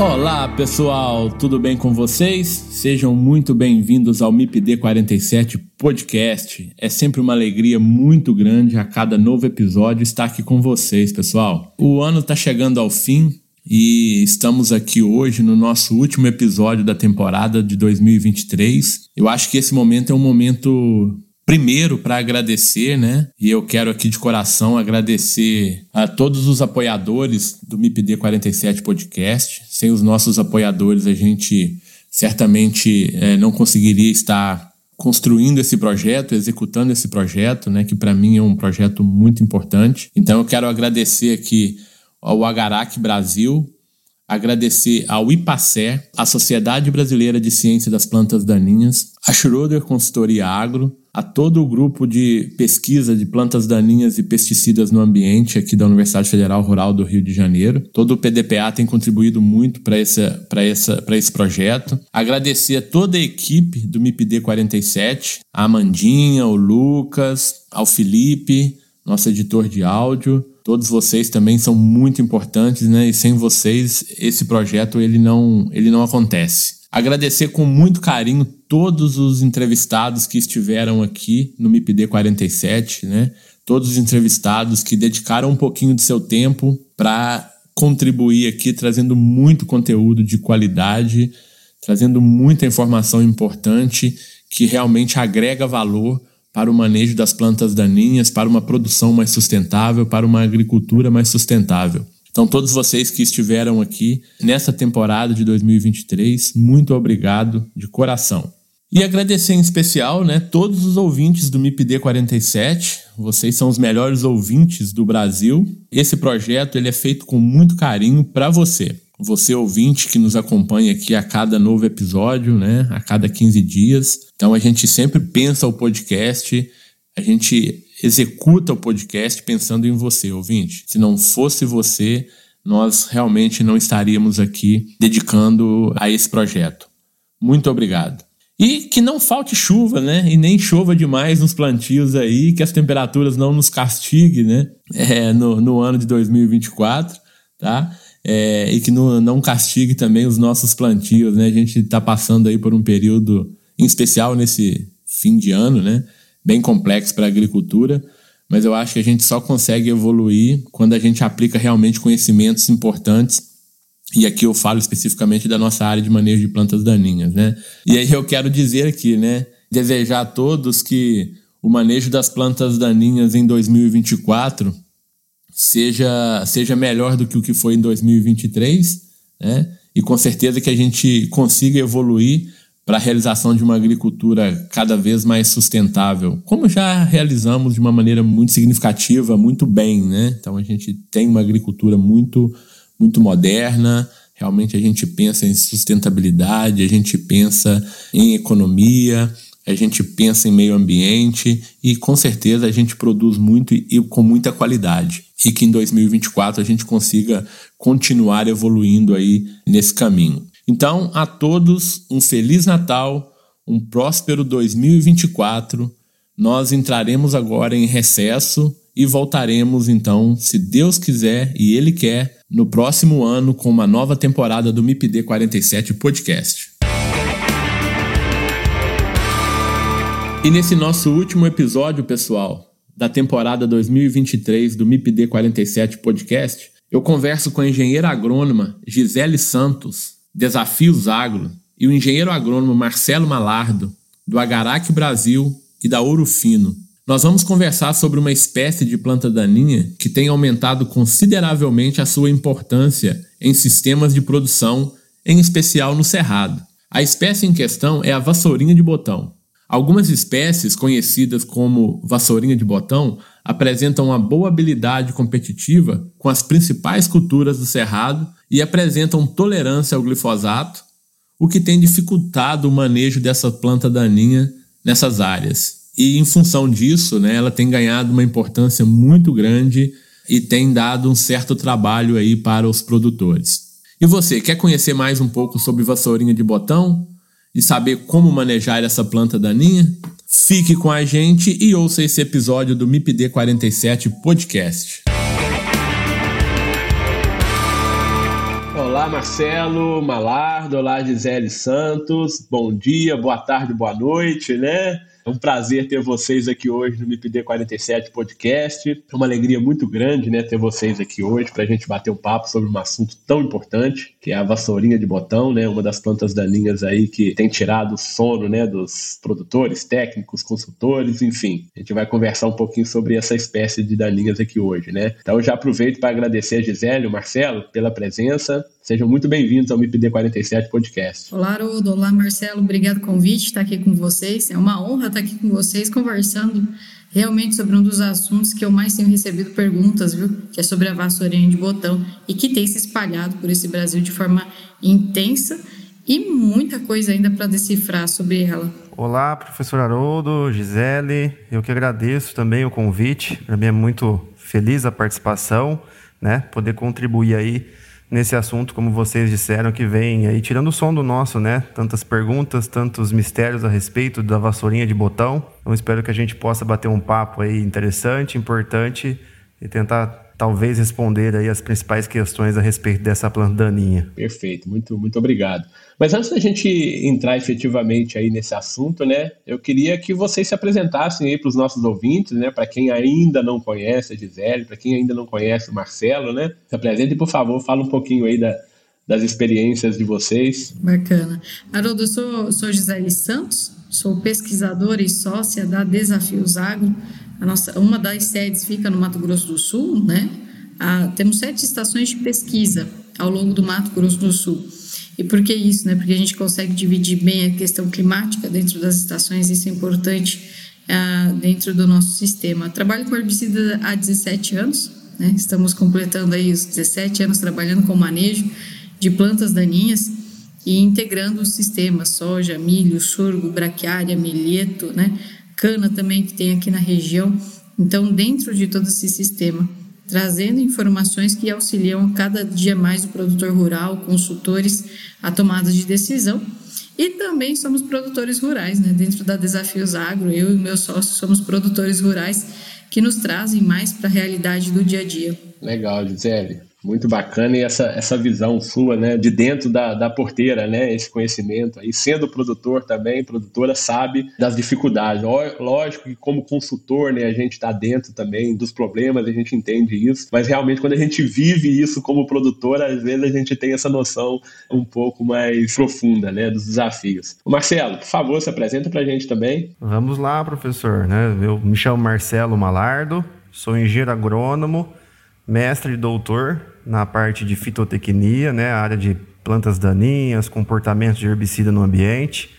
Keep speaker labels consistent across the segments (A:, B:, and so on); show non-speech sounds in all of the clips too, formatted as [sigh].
A: Olá pessoal, tudo bem com vocês? Sejam muito bem-vindos ao MIPD 47 Podcast. É sempre uma alegria muito grande a cada novo episódio estar aqui com vocês, pessoal. O ano está chegando ao fim e estamos aqui hoje no nosso último episódio da temporada de 2023. Eu acho que esse momento é um momento Primeiro, para agradecer, né? E eu quero aqui de coração agradecer a todos os apoiadores do MIPD 47 Podcast. Sem os nossos apoiadores, a gente certamente é, não conseguiria estar construindo esse projeto, executando esse projeto, né? Que para mim é um projeto muito importante. Então eu quero agradecer aqui ao Agarac Brasil, agradecer ao IPACER, a Sociedade Brasileira de Ciência das Plantas Daninhas, a Schroeder Consultoria Agro, a todo o grupo de pesquisa de plantas daninhas e pesticidas no ambiente aqui da Universidade Federal Rural do Rio de Janeiro. Todo o PDPA tem contribuído muito para esse projeto. Agradecer a toda a equipe do MIPD 47, a Amandinha, o Lucas, ao Felipe, nosso editor de áudio. Todos vocês também são muito importantes, né? E sem vocês esse projeto ele não, ele não acontece. Agradecer com muito carinho todos os entrevistados que estiveram aqui no MIPD 47, né? Todos os entrevistados que dedicaram um pouquinho de seu tempo para contribuir aqui, trazendo muito conteúdo de qualidade, trazendo muita informação importante que realmente agrega valor para o manejo das plantas daninhas, para uma produção mais sustentável, para uma agricultura mais sustentável. Então, todos vocês que estiveram aqui nessa temporada de 2023, muito obrigado de coração. E agradecer em especial, né, todos os ouvintes do MIPD 47. Vocês são os melhores ouvintes do Brasil. Esse projeto ele é feito com muito carinho para você. Você ouvinte que nos acompanha aqui a cada novo episódio, né, a cada 15 dias. Então a gente sempre pensa o podcast, a gente executa o podcast pensando em você, ouvinte. Se não fosse você, nós realmente não estaríamos aqui dedicando a esse projeto. Muito obrigado. E que não falte chuva, né? E nem chova demais nos plantios aí, que as temperaturas não nos castiguem, né? É, no, no ano de 2024, tá? É, e que no, não castigue também os nossos plantios, né? A gente está passando aí por um período, em especial nesse fim de ano, né? bem complexo para a agricultura, mas eu acho que a gente só consegue evoluir quando a gente aplica realmente conhecimentos importantes. E aqui eu falo especificamente da nossa área de manejo de plantas daninhas, né? E aí eu quero dizer aqui, né, desejar a todos que o manejo das plantas daninhas em 2024 seja, seja melhor do que o que foi em 2023, né? E com certeza que a gente consiga evoluir para a realização de uma agricultura cada vez mais sustentável, como já realizamos de uma maneira muito significativa, muito bem, né? Então a gente tem uma agricultura muito, muito moderna. Realmente a gente pensa em sustentabilidade, a gente pensa em economia, a gente pensa em meio ambiente e com certeza a gente produz muito e com muita qualidade. E que em 2024 a gente consiga continuar evoluindo aí nesse caminho. Então, a todos um feliz Natal, um próspero 2024. Nós entraremos agora em recesso e voltaremos então, se Deus quiser e Ele quer, no próximo ano com uma nova temporada do MIPD 47 Podcast. E nesse nosso último episódio, pessoal, da temporada 2023 do MIPD 47 Podcast, eu converso com a engenheira agrônoma Gisele Santos, Desafios Agro, e o engenheiro agrônomo Marcelo Malardo, do Agarac Brasil e da Ouro Fino. Nós vamos conversar sobre uma espécie de planta daninha que tem aumentado consideravelmente a sua importância em sistemas de produção, em especial no cerrado. A espécie em questão é a vassourinha de botão. Algumas espécies, conhecidas como vassourinha de botão, apresentam uma boa habilidade competitiva com as principais culturas do cerrado e apresentam tolerância ao glifosato, o que tem dificultado o manejo dessa planta daninha nessas áreas. E em função disso, né, ela tem ganhado uma importância muito grande e tem dado um certo trabalho aí para os produtores. E você, quer conhecer mais um pouco sobre vassourinha de botão e saber como manejar essa planta daninha? Fique com a gente e ouça esse episódio do MIPD 47 Podcast. Olá, Marcelo Malardo, olá, Gisele Santos. Bom dia, boa tarde, boa noite, né? É um prazer ter vocês aqui hoje no MIPD 47 Podcast. É uma alegria muito grande né, ter vocês aqui hoje para a gente bater um papo sobre um assunto tão importante, que é a vassourinha de botão, né, uma das plantas daninhas aí que tem tirado o sono né, dos produtores, técnicos, consultores, enfim. A gente vai conversar um pouquinho sobre essa espécie de daninhas aqui hoje. Né? Então eu já aproveito para agradecer a Gisele e o Marcelo pela presença. Sejam muito bem-vindos ao MIPD 47 Podcast.
B: Olá, Rodo. Olá, Marcelo. Obrigado pelo convite, estar aqui com vocês. É uma honra estar aqui com vocês conversando realmente sobre um dos assuntos que eu mais tenho recebido perguntas, viu? Que é sobre a vassourinha de botão e que tem se espalhado por esse Brasil de forma intensa e muita coisa ainda para decifrar sobre ela.
C: Olá, professor Haroldo, Gisele. Eu que agradeço também o convite. Para mim é muito feliz a participação, né? Poder contribuir aí nesse assunto, como vocês disseram, que vem aí tirando o som do nosso, né? Tantas perguntas, tantos mistérios a respeito da vassourinha de botão. Então espero que a gente possa bater um papo aí interessante, importante e tentar talvez responder aí as principais questões a respeito dessa planta daninha.
A: Perfeito, muito, muito obrigado. Mas antes da gente entrar efetivamente aí nesse assunto, né, eu queria que vocês se apresentassem aí para os nossos ouvintes, né, para quem ainda não conhece a Gisele, para quem ainda não conhece o Marcelo, né, se apresentem, por favor, fala um pouquinho aí da, das experiências de vocês.
B: Bacana. Haroldo, eu sou, sou Gisele Santos, sou pesquisadora e sócia da Desafios Agro, a nossa, uma das sedes fica no Mato Grosso do Sul, né? Ah, temos sete estações de pesquisa ao longo do Mato Grosso do Sul. E por que isso? Né? Porque a gente consegue dividir bem a questão climática dentro das estações, isso é importante ah, dentro do nosso sistema. Trabalho com herbicida há 17 anos, né? estamos completando aí os 17 anos trabalhando com manejo de plantas daninhas e integrando os sistemas soja, milho, sorgo, braquiária, milheto, né? cana também que tem aqui na região. Então, dentro de todo esse sistema, trazendo informações que auxiliam cada dia mais o produtor rural, consultores, a tomada de decisão. E também somos produtores rurais, né? Dentro da Desafios Agro, eu e meus sócios somos produtores rurais que nos trazem mais para a realidade do dia a dia.
A: Legal, Gisele. Muito bacana e essa, essa visão sua, né, de dentro da, da porteira, né, esse conhecimento aí, sendo produtor também, produtora sabe das dificuldades. Lógico que como consultor, né, a gente está dentro também dos problemas, a gente entende isso, mas realmente quando a gente vive isso como produtor, às vezes a gente tem essa noção um pouco mais profunda, né, dos desafios. Marcelo, por favor, se apresenta para a gente também.
C: Vamos lá, professor, né, eu me chamo Marcelo Malardo, sou engenheiro agrônomo, mestre e doutor na parte de fitotecnia, né, a área de plantas daninhas, comportamentos de herbicida no ambiente.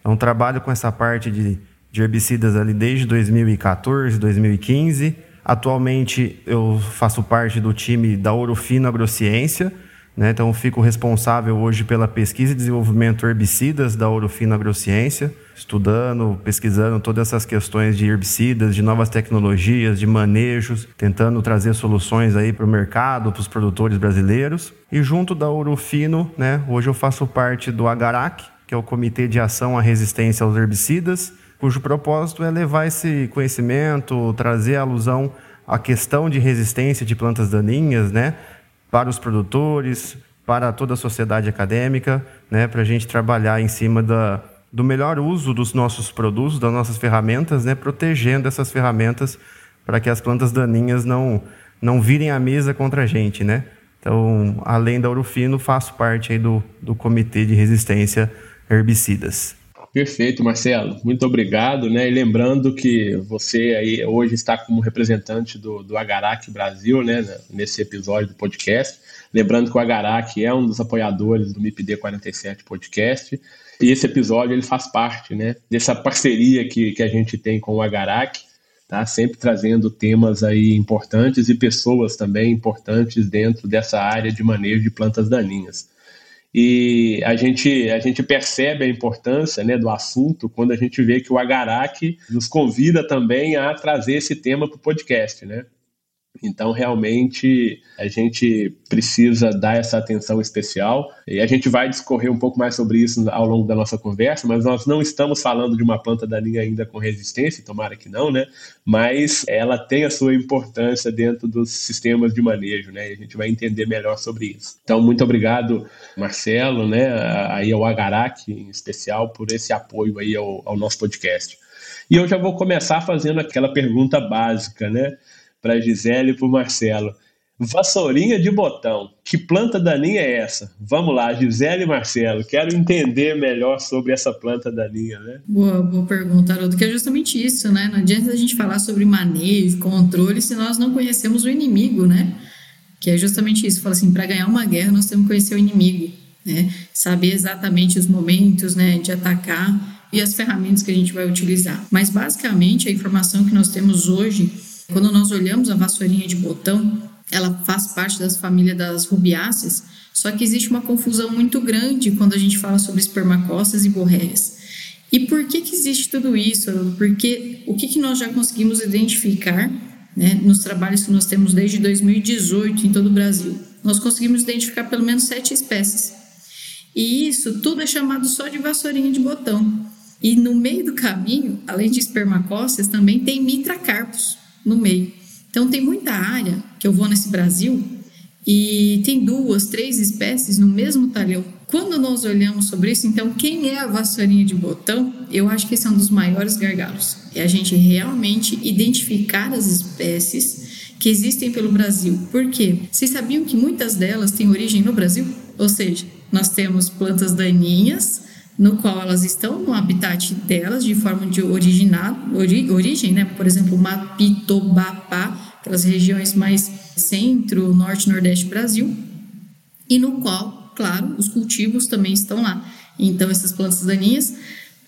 C: Então, trabalho com essa parte de, de herbicidas ali desde 2014, 2015. Atualmente, eu faço parte do time da Orofino Agrociência, né? Então, fico responsável hoje pela pesquisa e desenvolvimento herbicidas da Orofino Agrociência, estudando, pesquisando todas essas questões de herbicidas, de novas tecnologias, de manejos, tentando trazer soluções aí para o mercado, para os produtores brasileiros. E junto da Orofino, né? hoje eu faço parte do Agarac, que é o Comitê de Ação à Resistência aos Herbicidas, cujo propósito é levar esse conhecimento, trazer alusão à questão de resistência de plantas daninhas, né? Para os produtores, para toda a sociedade acadêmica, né, para a gente trabalhar em cima da, do melhor uso dos nossos produtos, das nossas ferramentas, né, protegendo essas ferramentas para que as plantas daninhas não, não virem a mesa contra a gente. Né? Então, além da Urufino, faço parte aí do, do Comitê de Resistência a Herbicidas.
A: Perfeito, Marcelo. Muito obrigado, né? E lembrando que você aí hoje está como representante do, do Agarac Brasil, né? Nesse episódio do podcast. Lembrando que o Agarac é um dos apoiadores do MIPD 47 Podcast. E esse episódio ele faz parte, né? Dessa parceria que, que a gente tem com o Agarac tá? Sempre trazendo temas aí importantes e pessoas também importantes dentro dessa área de manejo de plantas daninhas. E a gente, a gente percebe a importância né, do assunto quando a gente vê que o Agarac nos convida também a trazer esse tema para o podcast. Né? Então, realmente, a gente precisa dar essa atenção especial e a gente vai discorrer um pouco mais sobre isso ao longo da nossa conversa, mas nós não estamos falando de uma planta daninha ainda com resistência, tomara que não, né? Mas ela tem a sua importância dentro dos sistemas de manejo, né? E a gente vai entender melhor sobre isso. Então, muito obrigado, Marcelo, né? Aí ao Agarac, em especial, por esse apoio aí ao, ao nosso podcast. E eu já vou começar fazendo aquela pergunta básica, né? Para Gisele e para Marcelo. Vassourinha de botão. Que planta daninha é essa? Vamos lá, Gisele e Marcelo. Quero entender melhor sobre essa planta daninha, né?
B: Boa, boa pergunta, Haroldo, que é justamente isso, né? Não adianta a gente falar sobre manejo, controle, se nós não conhecemos o inimigo, né? Que é justamente isso. Fala assim, para ganhar uma guerra, nós temos que conhecer o inimigo, né? Saber exatamente os momentos, né, de atacar e as ferramentas que a gente vai utilizar. Mas basicamente a informação que nós temos hoje quando nós olhamos a vassourinha de botão, ela faz parte das famílias das rubiáceas, só que existe uma confusão muito grande quando a gente fala sobre espermacostas e borréias. E por que, que existe tudo isso? Porque o que, que nós já conseguimos identificar né, nos trabalhos que nós temos desde 2018 em todo o Brasil? Nós conseguimos identificar pelo menos sete espécies. E isso tudo é chamado só de vassourinha de botão. E no meio do caminho, além de espermacócias, também tem mitracarpos no meio. Então tem muita área que eu vou nesse Brasil e tem duas, três espécies no mesmo talhão. Quando nós olhamos sobre isso, então quem é a vassourinha de botão? Eu acho que esse é um dos maiores gargalos. É a gente realmente identificar as espécies que existem pelo Brasil. Por quê? Vocês sabiam que muitas delas têm origem no Brasil? Ou seja, nós temos plantas daninhas no qual elas estão no habitat delas de forma de originar, ori, origem, né? Por exemplo, Mapitobapá, aquelas regiões mais centro, norte, nordeste do Brasil, e no qual, claro, os cultivos também estão lá. Então, essas plantas daninhas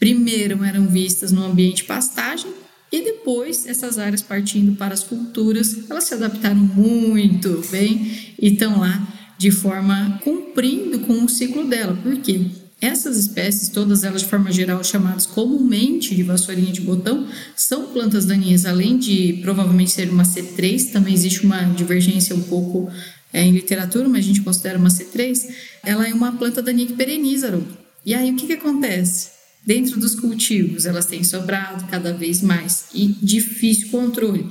B: primeiro eram vistas no ambiente pastagem e depois essas áreas partindo para as culturas, elas se adaptaram muito bem e estão lá de forma cumprindo com o ciclo dela. Por quê? Essas espécies, todas elas de forma geral chamadas comumente de vassourinha de botão, são plantas daninhas, além de provavelmente ser uma C3, também existe uma divergência um pouco é, em literatura, mas a gente considera uma C3, ela é uma planta daninha que pereniza. E aí o que, que acontece? Dentro dos cultivos, elas têm sobrado cada vez mais e difícil controle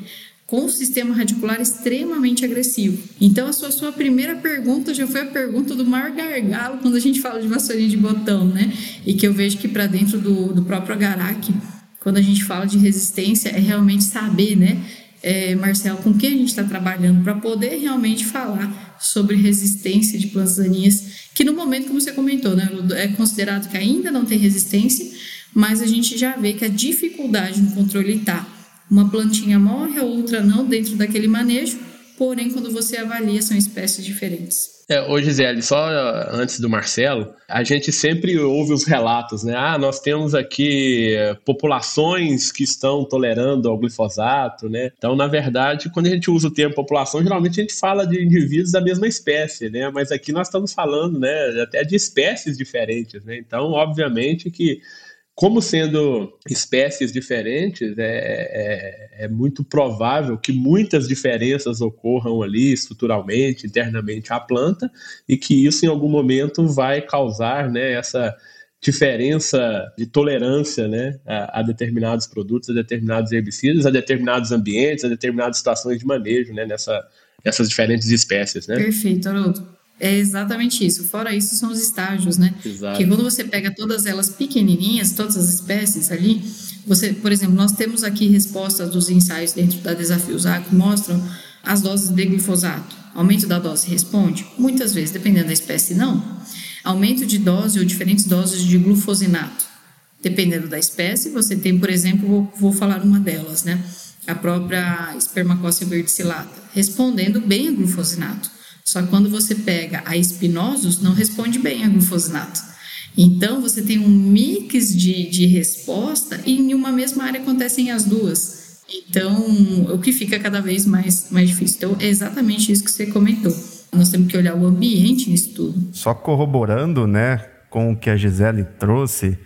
B: com um sistema radicular extremamente agressivo. Então, a sua, sua primeira pergunta já foi a pergunta do maior gargalo quando a gente fala de vassourinha de botão, né? E que eu vejo que para dentro do, do próprio agarac, quando a gente fala de resistência, é realmente saber, né, é, Marcelo, com quem a gente está trabalhando para poder realmente falar sobre resistência de plantas daninhas, que no momento, como você comentou, né, é considerado que ainda não tem resistência, mas a gente já vê que a dificuldade no controle está uma plantinha morre, a outra não, dentro daquele manejo, porém, quando você avalia, são espécies diferentes.
A: É, ô Gisele, só uh, antes do Marcelo, a gente sempre ouve os relatos, né? Ah, nós temos aqui uh, populações que estão tolerando ao glifosato, né? Então, na verdade, quando a gente usa o termo população, geralmente a gente fala de indivíduos da mesma espécie, né? Mas aqui nós estamos falando, né, até de espécies diferentes, né? Então, obviamente que como sendo espécies diferentes, é, é, é, muito provável que muitas diferenças ocorram ali estruturalmente, internamente à planta, e que isso em algum momento vai causar né, essa diferença de tolerância né, a, a, determinados produtos, a determinados herbicidas, a determinados ambientes, a determinadas situações de manejo né, nessa, nessas diferentes espécies. Né?
B: Perfeito, Haroldo. É exatamente isso. Fora isso, são os estágios, né? Exato. Que quando você pega todas elas pequenininhas, todas as espécies ali, você, por exemplo, nós temos aqui respostas dos ensaios dentro da Desafios A que mostram as doses de glifosato. Aumento da dose responde? Muitas vezes, dependendo da espécie, não. Aumento de dose ou diferentes doses de glufosinato. Dependendo da espécie, você tem, por exemplo, vou, vou falar uma delas, né? A própria espermacócia verticillata, respondendo bem a glufosinato. Só que quando você pega a espinosos, não responde bem a glufosinato. Então, você tem um mix de, de resposta e em uma mesma área acontecem as duas. Então, o que fica cada vez mais, mais difícil. Então, é exatamente isso que você comentou. Nós temos que olhar o ambiente nisso tudo.
C: Só corroborando, né, com o que a Gisele trouxe,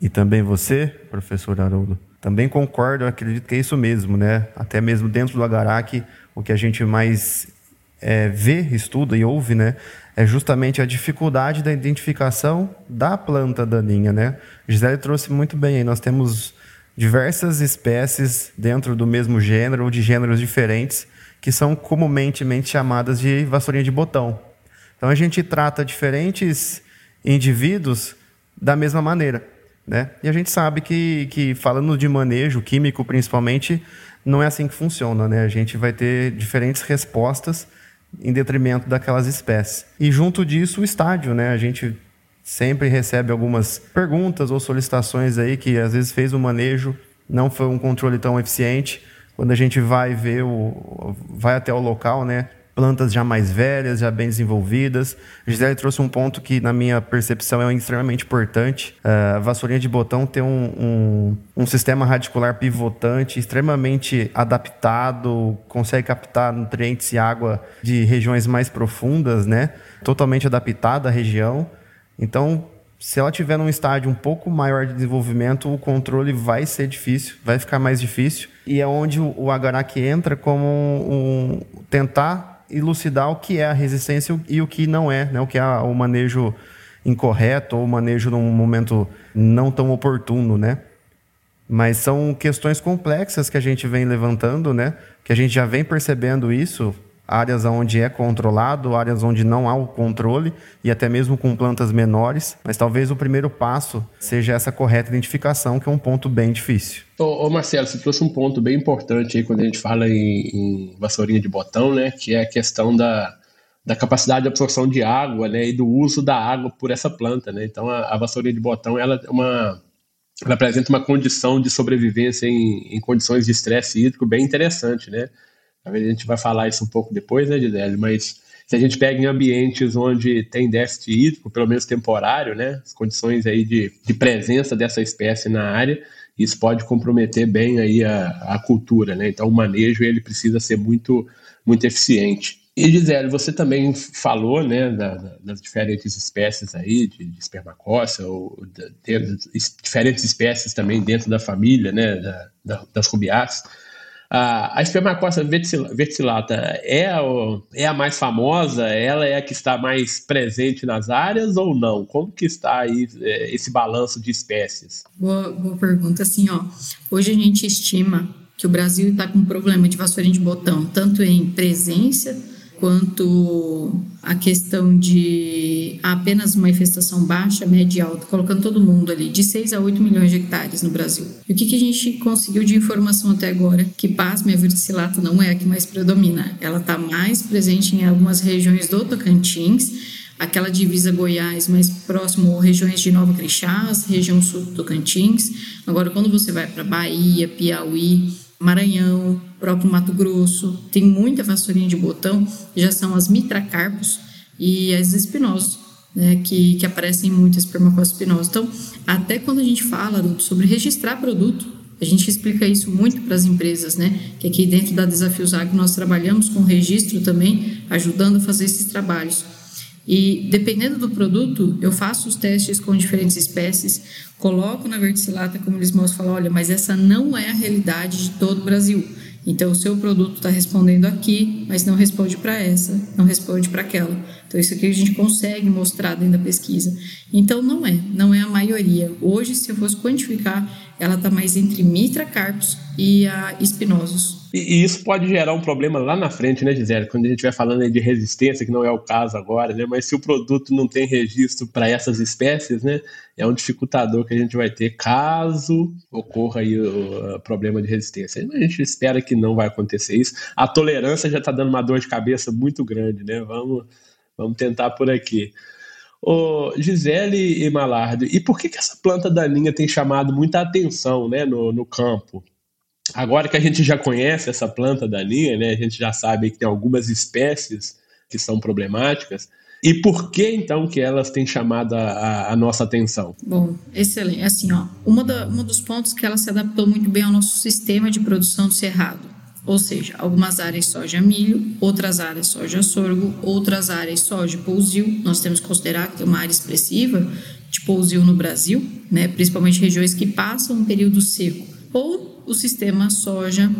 C: e também você, professor Haroldo, também concordo, acredito que é isso mesmo, né? Até mesmo dentro do Agarac, o que a gente mais é, vê, estuda e ouve, né? É justamente a dificuldade da identificação da planta daninha, né? Gisele trouxe muito bem aí. Nós temos diversas espécies dentro do mesmo gênero ou de gêneros diferentes que são comumente chamadas de vassourinha de botão. Então a gente trata diferentes indivíduos da mesma maneira. Né? E a gente sabe que, que, falando de manejo químico principalmente, não é assim que funciona. Né? A gente vai ter diferentes respostas em detrimento daquelas espécies. E junto disso, o estádio. Né? A gente sempre recebe algumas perguntas ou solicitações aí que às vezes fez o manejo, não foi um controle tão eficiente. Quando a gente vai ver o, vai até o local, né? Plantas já mais velhas, já bem desenvolvidas. A Gisele trouxe um ponto que, na minha percepção, é extremamente importante. Uh, a vassourinha de botão tem um, um, um, sistema radicular pivotante extremamente adaptado, consegue captar nutrientes e água de regiões mais profundas, né? Totalmente adaptada à região. Então, se ela tiver num estágio um pouco maior de desenvolvimento, o controle vai ser difícil, vai ficar mais difícil. E é onde o, o Agarac entra como um, um tentar elucidar o que é a resistência e o que não é, né? o que é o manejo incorreto ou o manejo num momento não tão oportuno, né? Mas são questões complexas que a gente vem levantando, né? Que a gente já vem percebendo isso áreas onde é controlado, áreas onde não há o controle e até mesmo com plantas menores. Mas talvez o primeiro passo seja essa correta identificação, que é um ponto bem difícil.
A: Ô, ô Marcelo, você trouxe um ponto bem importante aí quando a gente fala em, em vassourinha de botão, né? Que é a questão da, da capacidade de absorção de água, né? E do uso da água por essa planta, né? Então a, a vassourinha de botão, ela é uma ela apresenta uma condição de sobrevivência em, em condições de estresse hídrico bem interessante, né? Talvez a gente vai falar isso um pouco depois, né, Gisele? Mas se a gente pega em ambientes onde tem déficit hídrico, pelo menos temporário, né, as condições aí de, de presença dessa espécie na área, isso pode comprometer bem aí a, a cultura, né? Então o manejo ele precisa ser muito, muito eficiente. E Gisele, você também falou, né, da, das diferentes espécies aí de, de espermacócia, ou de, de, diferentes espécies também dentro da família, né, da, da, das rubiáceas. A, a espermacócia verticillata é é a mais famosa? Ela é a que está mais presente nas áreas ou não? Como que está aí é, esse balanço de espécies?
B: Boa, boa pergunta. Assim, ó, hoje a gente estima que o Brasil está com um problema de vassourinha de botão, tanto em presença quanto a questão de apenas uma infestação baixa, média e alta, colocando todo mundo ali, de 6 a 8 milhões de hectares no Brasil. E o que, que a gente conseguiu de informação até agora? Que pasme, a verticillata não é a que mais predomina. Ela está mais presente em algumas regiões do Tocantins, aquela divisa Goiás mais próximo, regiões de Nova Crixás, região sul do Tocantins. Agora, quando você vai para Bahia, Piauí, Maranhão, próprio Mato Grosso, tem muita vassourinha de botão, já são as mitracarpos e as espinosos, né, que, que aparecem muito, as espinosos. Então, até quando a gente fala sobre registrar produto, a gente explica isso muito para as empresas, né? Que aqui dentro da Desafios Agro nós trabalhamos com registro também, ajudando a fazer esses trabalhos. E dependendo do produto, eu faço os testes com diferentes espécies, coloco na verticilata, como eles mostram, falam, olha, mas essa não é a realidade de todo o Brasil. Então, o seu produto está respondendo aqui, mas não responde para essa, não responde para aquela. Então, isso aqui a gente consegue mostrar dentro da pesquisa. Então, não é, não é a maioria. Hoje, se eu fosse quantificar, ela está mais entre mitracarpos e a espinosos.
A: E, isso pode gerar um problema lá na frente, né, Gisele? Quando a gente vai falando de resistência, que não é o caso agora, né? Mas se o produto não tem registro para essas espécies, né? É um dificultador que a gente vai ter caso ocorra aí o, o problema de resistência. A gente espera que não vai acontecer isso. A tolerância já está dando uma dor de cabeça muito grande, né? Vamos, vamos tentar por aqui. Ô, Gisele e Malardo, e por que, que essa planta daninha tem chamado muita atenção né, no, no campo? Agora que a gente já conhece essa planta daninha, né, a gente já sabe que tem algumas espécies que são problemáticas, E por que então que elas têm chamado a, a nossa atenção?
B: Bom, excelente. Assim, ó, uma, da, uma dos pontos que ela se adaptou muito bem ao nosso sistema de produção do cerrado. Ou seja, algumas áreas soja milho, outras áreas soja sorgo, outras áreas soja pousio. Nós temos que considerar que tem uma área expressiva de pousio no Brasil, né, principalmente regiões que passam um período seco. Ou o sistema soja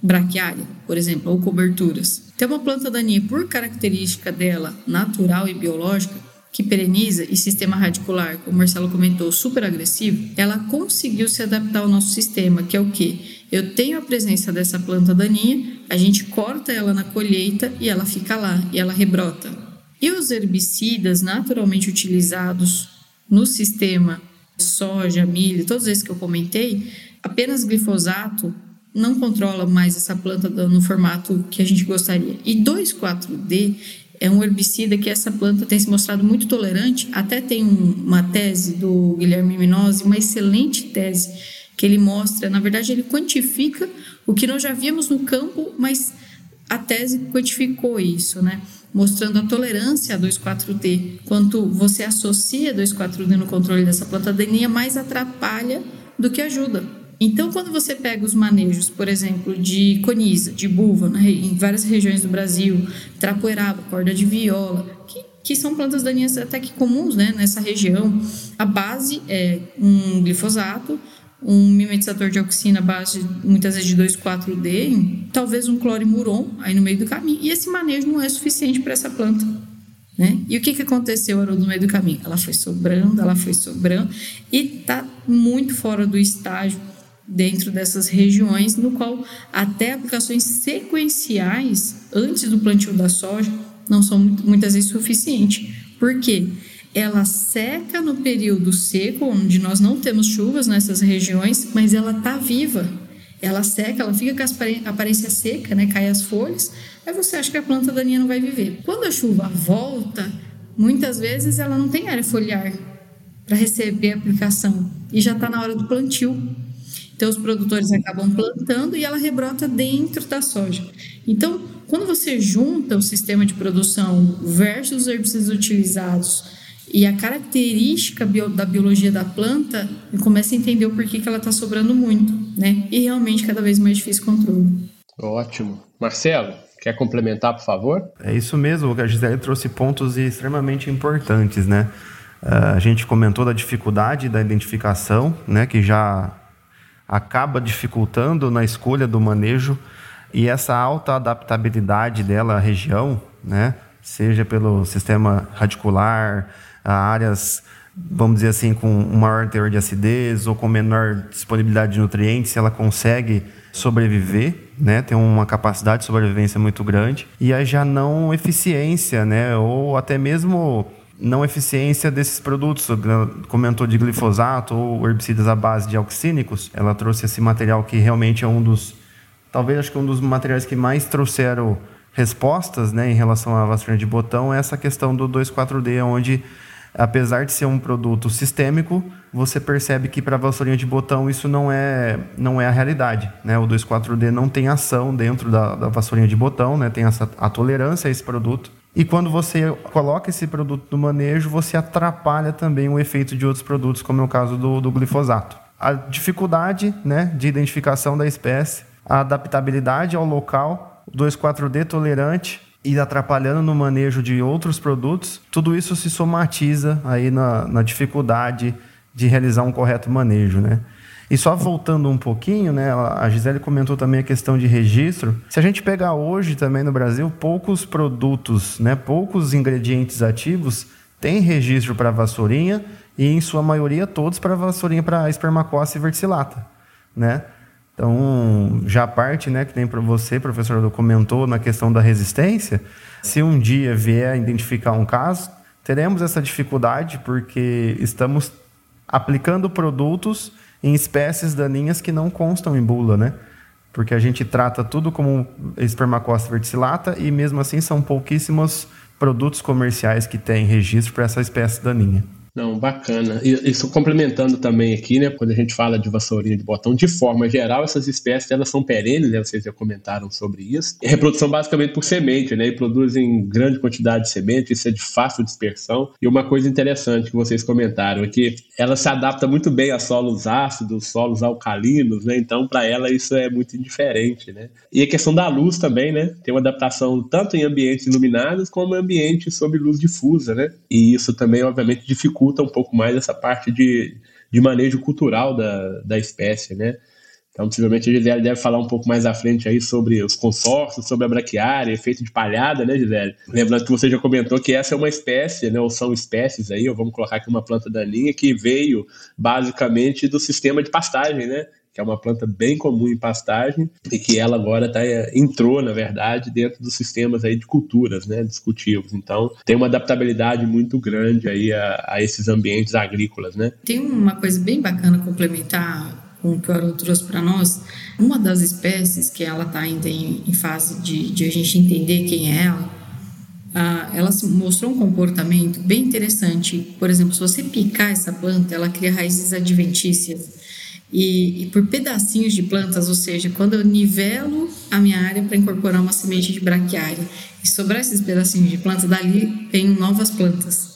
B: braquiária, por exemplo, ou coberturas. Tem uma planta daninha, por característica dela natural e biológica, que pereniza e sistema radicular, como o Marcelo comentou, super agressivo, ela conseguiu se adaptar ao nosso sistema, que é o que? Eu tenho a presença dessa planta daninha, a gente corta ela na colheita e ela fica lá e ela rebrota. E os herbicidas naturalmente utilizados no sistema soja, milho, todos esses que eu comentei, apenas glifosato não controla mais essa planta no formato que a gente gostaria. E 2,4-D é um herbicida que essa planta tem se mostrado muito tolerante. Até tem uma tese do Guilherme Minosi, uma excelente tese, que ele mostra, na verdade, ele quantifica o que nós já víamos no campo, mas a tese quantificou isso, né? Mostrando a tolerância a 2,4-D. Quanto você associa 2,4-D no controle dessa planta daninha, mais atrapalha do que ajuda. Então, quando você pega os manejos, por exemplo, de coniza, de buva, né, em várias regiões do Brasil, trapoeraba, corda de viola, que, que são plantas daninhas até que comuns né, nessa região, a base é um glifosato, um mimetizador de auxina base muitas vezes de 2,4-D, talvez um clorimuron aí no meio do caminho, e esse manejo não é suficiente para essa planta. Né? E o que, que aconteceu Haroldo, no meio do caminho? Ela foi sobrando, ela foi sobrando e está muito fora do estágio dentro dessas regiões, no qual até aplicações sequenciais antes do plantio da soja não são muitas vezes suficientes. Por quê? Ela seca no período seco, onde nós não temos chuvas nessas regiões, mas ela está viva. Ela seca, ela fica com a aparência seca, né? cai as folhas, aí você acha que a planta daninha não vai viver. Quando a chuva volta, muitas vezes ela não tem área foliar para receber a aplicação e já está na hora do plantio. Então, os produtores acabam plantando e ela rebrota dentro da soja. Então, quando você junta o sistema de produção versus os herbicidas utilizados e a característica da biologia da planta, começa a entender o porquê que ela está sobrando muito, né? E realmente cada vez mais difícil o controle.
A: Ótimo. Marcelo, quer complementar, por favor?
C: É isso mesmo, a Gisele trouxe pontos extremamente importantes, né? Uh, a gente comentou da dificuldade da identificação, né, que já acaba dificultando na escolha do manejo e essa alta adaptabilidade dela à região, né, seja pelo sistema radicular, áreas, vamos dizer assim, com maior teor de acidez ou com menor disponibilidade de nutrientes, ela consegue sobreviver, né, tem uma capacidade de sobrevivência muito grande e a já não eficiência, né, ou até mesmo não eficiência desses produtos. Comentou de glifosato ou herbicidas à base de auxínicos. Ela trouxe esse material que realmente é um dos, talvez acho que um dos materiais que mais trouxeram respostas, né, em relação à vacina de botão, é essa questão do 2,4-D, onde apesar de ser um produto sistêmico, você percebe que para a vassourinha de botão isso não é, não é a realidade. Né? O 2,4-D não tem ação dentro da, da vassourinha de botão, né? tem essa, a tolerância a esse produto. E quando você coloca esse produto no manejo, você atrapalha também o efeito de outros produtos, como é o caso do, do glifosato. A dificuldade né, de identificação da espécie, a adaptabilidade ao local, 2,4-D tolerante e atrapalhando no manejo de outros produtos, tudo isso se somatiza aí na, na dificuldade de realizar um correto manejo, né? E só voltando um pouquinho, né, a Gisele comentou também a questão de registro. Se a gente pegar hoje também no Brasil, poucos produtos, né, poucos ingredientes ativos têm registro para vassourinha e em sua maioria todos para vassourinha para espermacose verticillata, né? Então, já a parte, né, que tem para você, professor, comentou na questão da resistência, se um dia vier a identificar um caso, teremos essa dificuldade porque estamos aplicando produtos em espécies daninhas que não constam em bula, né? Porque a gente trata tudo como espermacócita verticillata e mesmo assim são pouquíssimos produtos comerciais que têm registro para essa espécie daninha.
A: Não, bacana. Isso complementando também aqui, né? Quando a gente fala de vassourinha de botão, de forma geral, essas espécies elas são perenes, né? Vocês já comentaram sobre isso. E reprodução basicamente por semente, né? E produzem grande quantidade de semente, isso é de fácil dispersão. E uma coisa interessante que vocês comentaram é que ela se adapta muito bem a solos ácidos, solos alcalinos, né? Então, para ela isso é muito indiferente, né? E a questão da luz também, né? Tem uma adaptação tanto em ambientes iluminados como em ambientes sob luz difusa, né? E isso também, obviamente, dificulta um pouco mais essa parte de, de manejo cultural da, da espécie, né? Então, possivelmente a Gisele deve falar um pouco mais à frente aí sobre os consórcios, sobre a braquiária, efeito de palhada, né, Gisele? Lembrando que você já comentou que essa é uma espécie, né, ou são espécies aí, ou vamos colocar aqui uma planta daninha que veio basicamente do sistema de pastagem, né? Que é uma planta bem comum em pastagem e que ela agora tá, entrou, na verdade, dentro dos sistemas aí de culturas, né, dos cultivos. Então, tem uma adaptabilidade muito grande aí a, a esses ambientes agrícolas, né?
B: Tem uma coisa bem bacana complementar com o que o Haroldo trouxe para nós. Uma das espécies que ela está ainda em, em fase de, de, a gente entender quem é ela, ela mostrou um comportamento bem interessante. Por exemplo, se você picar essa planta, ela cria raízes adventícias e, e, por pedacinhos de plantas, ou seja, quando eu nivelo a minha área para incorporar uma semente de braquiária e sobrar esses pedacinhos de planta, dali vem novas plantas.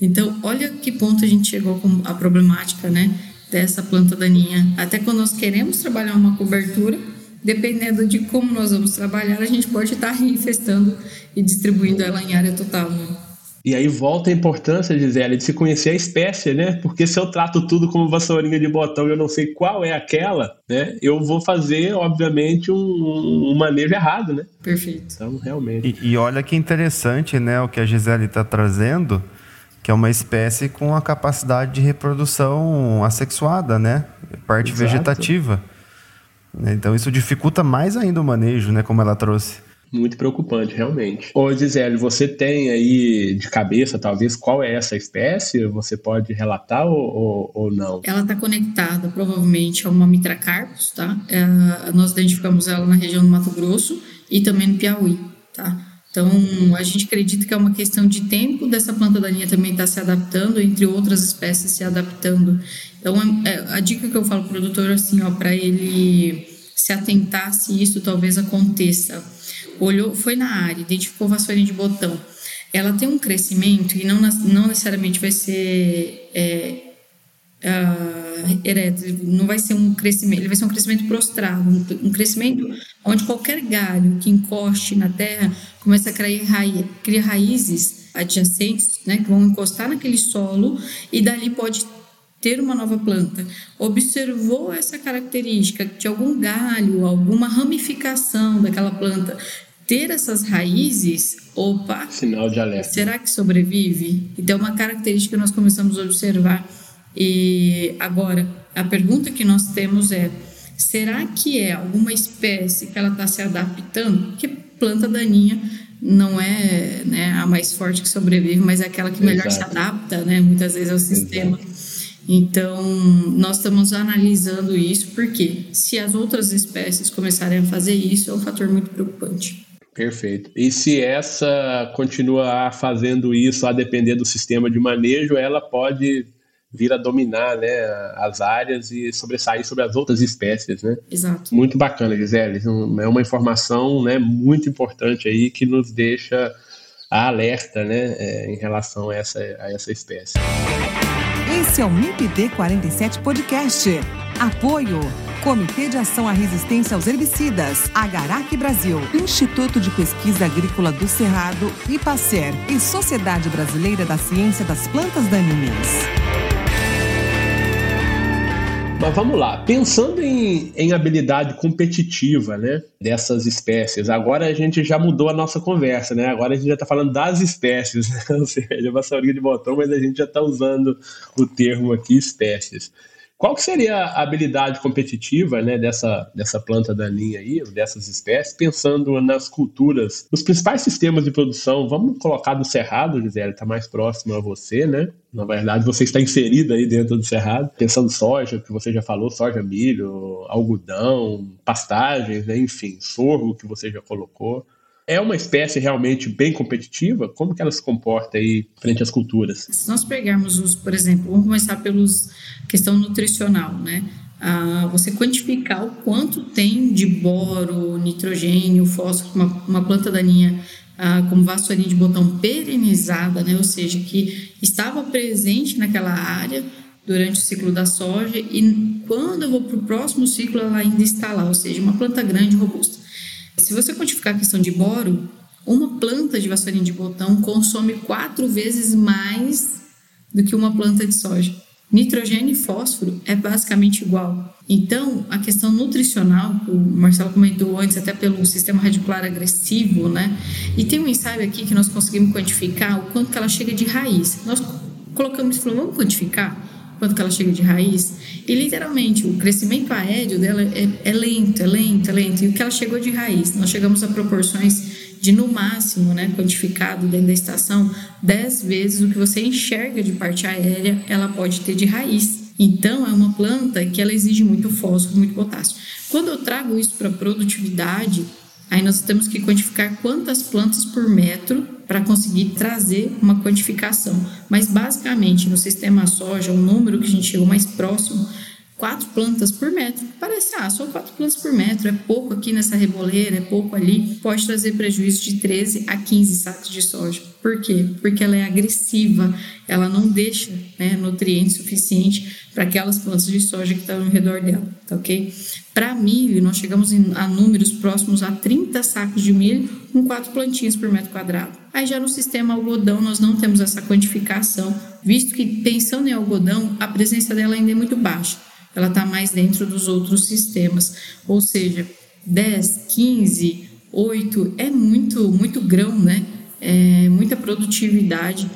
B: Então, olha que ponto a gente chegou com a problemática, né, dessa planta daninha. Até quando nós queremos trabalhar uma cobertura, dependendo de como nós vamos trabalhar, a gente pode [laughs] estar reinfestando e distribuindo ela em área total. Né?
A: E aí volta a importância, Gisele, de se conhecer a espécie, né? Porque se eu trato tudo como vassourinha de botão e eu não sei qual é aquela, né? Eu vou fazer, obviamente, um, um manejo errado, né?
B: Perfeito.
A: Então, realmente.
C: E, e olha que interessante, né? O que a Gisele está trazendo, que é uma espécie com a capacidade de reprodução assexuada, né? Parte Exato. vegetativa. Então isso dificulta mais ainda o manejo, né? Como ela trouxe.
A: Muito preocupante, realmente. Ô, Gisele, você tem aí de cabeça, talvez, qual é essa espécie? Você pode relatar ou, ou, ou não?
B: Ela está conectada, provavelmente, a uma mitracarpus, tá? É, nós identificamos ela na região do Mato Grosso e também no Piauí, tá? Então, a gente acredita que é uma questão de tempo dessa planta daninha também estar tá se adaptando, entre outras espécies se adaptando. Então, é, a dica que eu falo para o produtor, assim, ó, para ele se atentar se isso talvez aconteça olhou, foi na área, identificou vassourinha de botão, ela tem um crescimento e não, não necessariamente vai ser é, uh, ereto, não vai ser um crescimento, ele vai ser um crescimento prostrado, um, um crescimento onde qualquer galho que encoste na terra começa a criar, raiz, criar raízes adjacentes, né, que vão encostar naquele solo e dali pode ter uma nova planta. Observou essa característica de algum galho, alguma ramificação daquela planta ter essas raízes, opa,
A: sinal de alerta.
B: Será que sobrevive? Então, uma característica que nós começamos a observar. E agora, a pergunta que nós temos é: será que é alguma espécie que ela está se adaptando? Porque planta daninha não é né, a mais forte que sobrevive, mas é aquela que melhor Exato. se adapta, né, muitas vezes ao sistema. Exato. Então, nós estamos analisando isso porque se as outras espécies começarem a fazer isso, é um fator muito preocupante.
A: Perfeito. E se essa continuar fazendo isso a depender do sistema de manejo, ela pode vir a dominar né, as áreas e sobressair sobre as outras espécies, né?
B: Exato.
A: Muito bacana, Gisele. É uma informação né, muito importante aí que nos deixa alerta né, é, em relação a essa, a essa espécie.
D: Esse é o MIPD 47 Podcast. Apoio Comitê de Ação à Resistência aos Herbicidas, Agarac Brasil, Instituto de Pesquisa Agrícola do Cerrado, IPACER e Sociedade Brasileira da Ciência das Plantas Daninhas.
A: Mas vamos lá, pensando em, em habilidade competitiva, né, dessas espécies, agora a gente já mudou a nossa conversa, né? Agora a gente já está falando das espécies, né? [laughs] ou seja, vassourinha de botão, mas a gente já está usando o termo aqui espécies. Qual que seria a habilidade competitiva né, dessa, dessa planta daninha aí, dessas espécies, pensando nas culturas, nos principais sistemas de produção? Vamos colocar do Cerrado, Gisele, está mais próximo a você, né? Na verdade, você está inserida aí dentro do Cerrado, pensando soja, que você já falou, soja, milho, algodão, pastagens, né? enfim, sorgo, que você já colocou. É uma espécie realmente bem competitiva? Como que ela se comporta aí frente às culturas?
B: Se nós pegarmos os, por exemplo, vamos começar pelos questão nutricional, né? Ah, você quantificar o quanto tem de boro, nitrogênio, fósforo, uma, uma planta daninha ah, como vassourinha de botão perenizada, né? ou seja, que estava presente naquela área durante o ciclo da soja e quando eu vou para o próximo ciclo ela ainda está lá, ou seja, uma planta grande e robusta. Se você quantificar a questão de boro, uma planta de vassourinha de botão consome quatro vezes mais do que uma planta de soja. Nitrogênio e fósforo é basicamente igual. Então, a questão nutricional, o Marcelo comentou antes, até pelo sistema radicular agressivo, né? E tem um ensaio aqui que nós conseguimos quantificar o quanto que ela chega de raiz. Nós colocamos e falamos, vamos quantificar quanto que ela chega de raiz? E literalmente, o crescimento aéreo dela é, é lento, é lento, é lento. E o que ela chegou de raiz? Nós chegamos a proporções de no máximo, né, quantificado dentro da estação, 10 vezes o que você enxerga de parte aérea, ela pode ter de raiz. Então, é uma planta que ela exige muito fósforo, muito potássio. Quando eu trago isso para produtividade, aí nós temos que quantificar quantas plantas por metro para conseguir trazer uma quantificação. Mas, basicamente, no sistema soja, o número que a gente chegou mais próximo quatro plantas por metro. Parece, ah, só quatro plantas por metro, é pouco aqui nessa reboleira, é pouco ali. Pode trazer prejuízo de 13 a 15 sacos de soja. Por quê? Porque ela é agressiva, ela não deixa né, nutriente suficiente para aquelas plantas de soja que estão ao redor dela, tá ok? Para milho, nós chegamos a números próximos a 30 sacos de milho com quatro plantinhas por metro quadrado. Aí já no sistema algodão nós não temos essa quantificação, visto que pensando em algodão, a presença dela ainda é muito baixa ela está mais dentro dos outros sistemas. Ou seja, 10, 15, 8 é muito, muito grão, né? É muita produtividade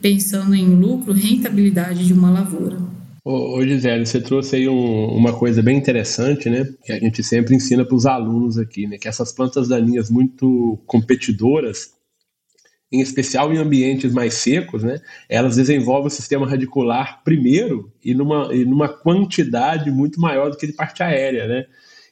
B: pensando em lucro, rentabilidade de uma lavoura.
A: Ô, Gisele, você trouxe aí um, uma coisa bem interessante, né? Que a gente sempre ensina para os alunos aqui, né? Que essas plantas daninhas muito competidoras, em especial em ambientes mais secos, né, elas desenvolvem o sistema radicular primeiro e numa, e numa quantidade muito maior do que de parte aérea. Né?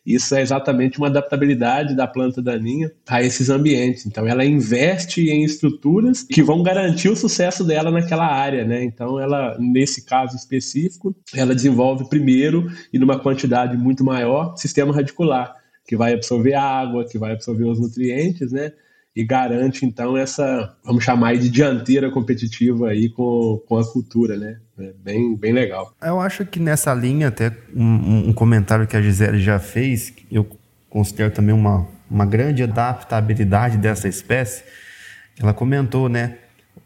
A: Isso é exatamente uma adaptabilidade da planta daninha a esses ambientes. Então, ela investe em estruturas que vão garantir o sucesso dela naquela área. Né? Então, ela, nesse caso específico, ela desenvolve primeiro e numa quantidade muito maior sistema radicular, que vai absorver água, que vai absorver os nutrientes, né? E garante então essa, vamos chamar de dianteira competitiva aí com, com a cultura, né? É bem, bem legal.
C: Eu acho que nessa linha, até um, um comentário que a Gisele já fez, eu considero também uma, uma grande adaptabilidade dessa espécie. Ela comentou, né?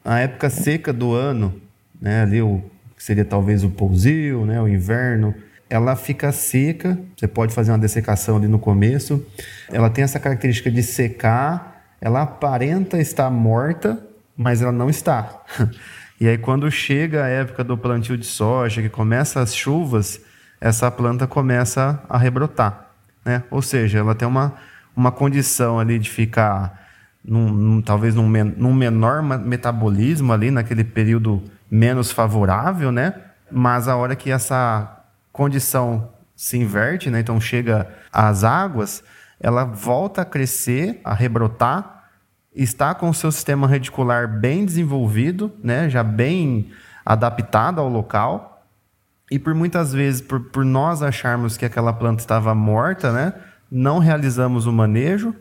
C: A época seca do ano, né? Ali o que seria talvez o pousio, né? O inverno, ela fica seca. Você pode fazer uma dessecação ali no começo. Ela tem essa característica de secar ela aparenta estar morta, mas ela não está. [laughs] E aí, quando chega a época do plantio de soja, que começa as chuvas, essa planta começa a rebrotar. Né? Ou seja, ela tem uma, uma condição ali de ficar, num, num, talvez num, num menor metabolismo ali, naquele período menos favorável, né? mas a hora que essa condição se inverte, né? então chega às águas, ela volta a crescer, a rebrotar, está com o seu sistema radicular bem desenvolvido, né, já bem adaptado ao local. E por muitas vezes, por, por nós acharmos que aquela planta estava morta, né, não realizamos o manejo.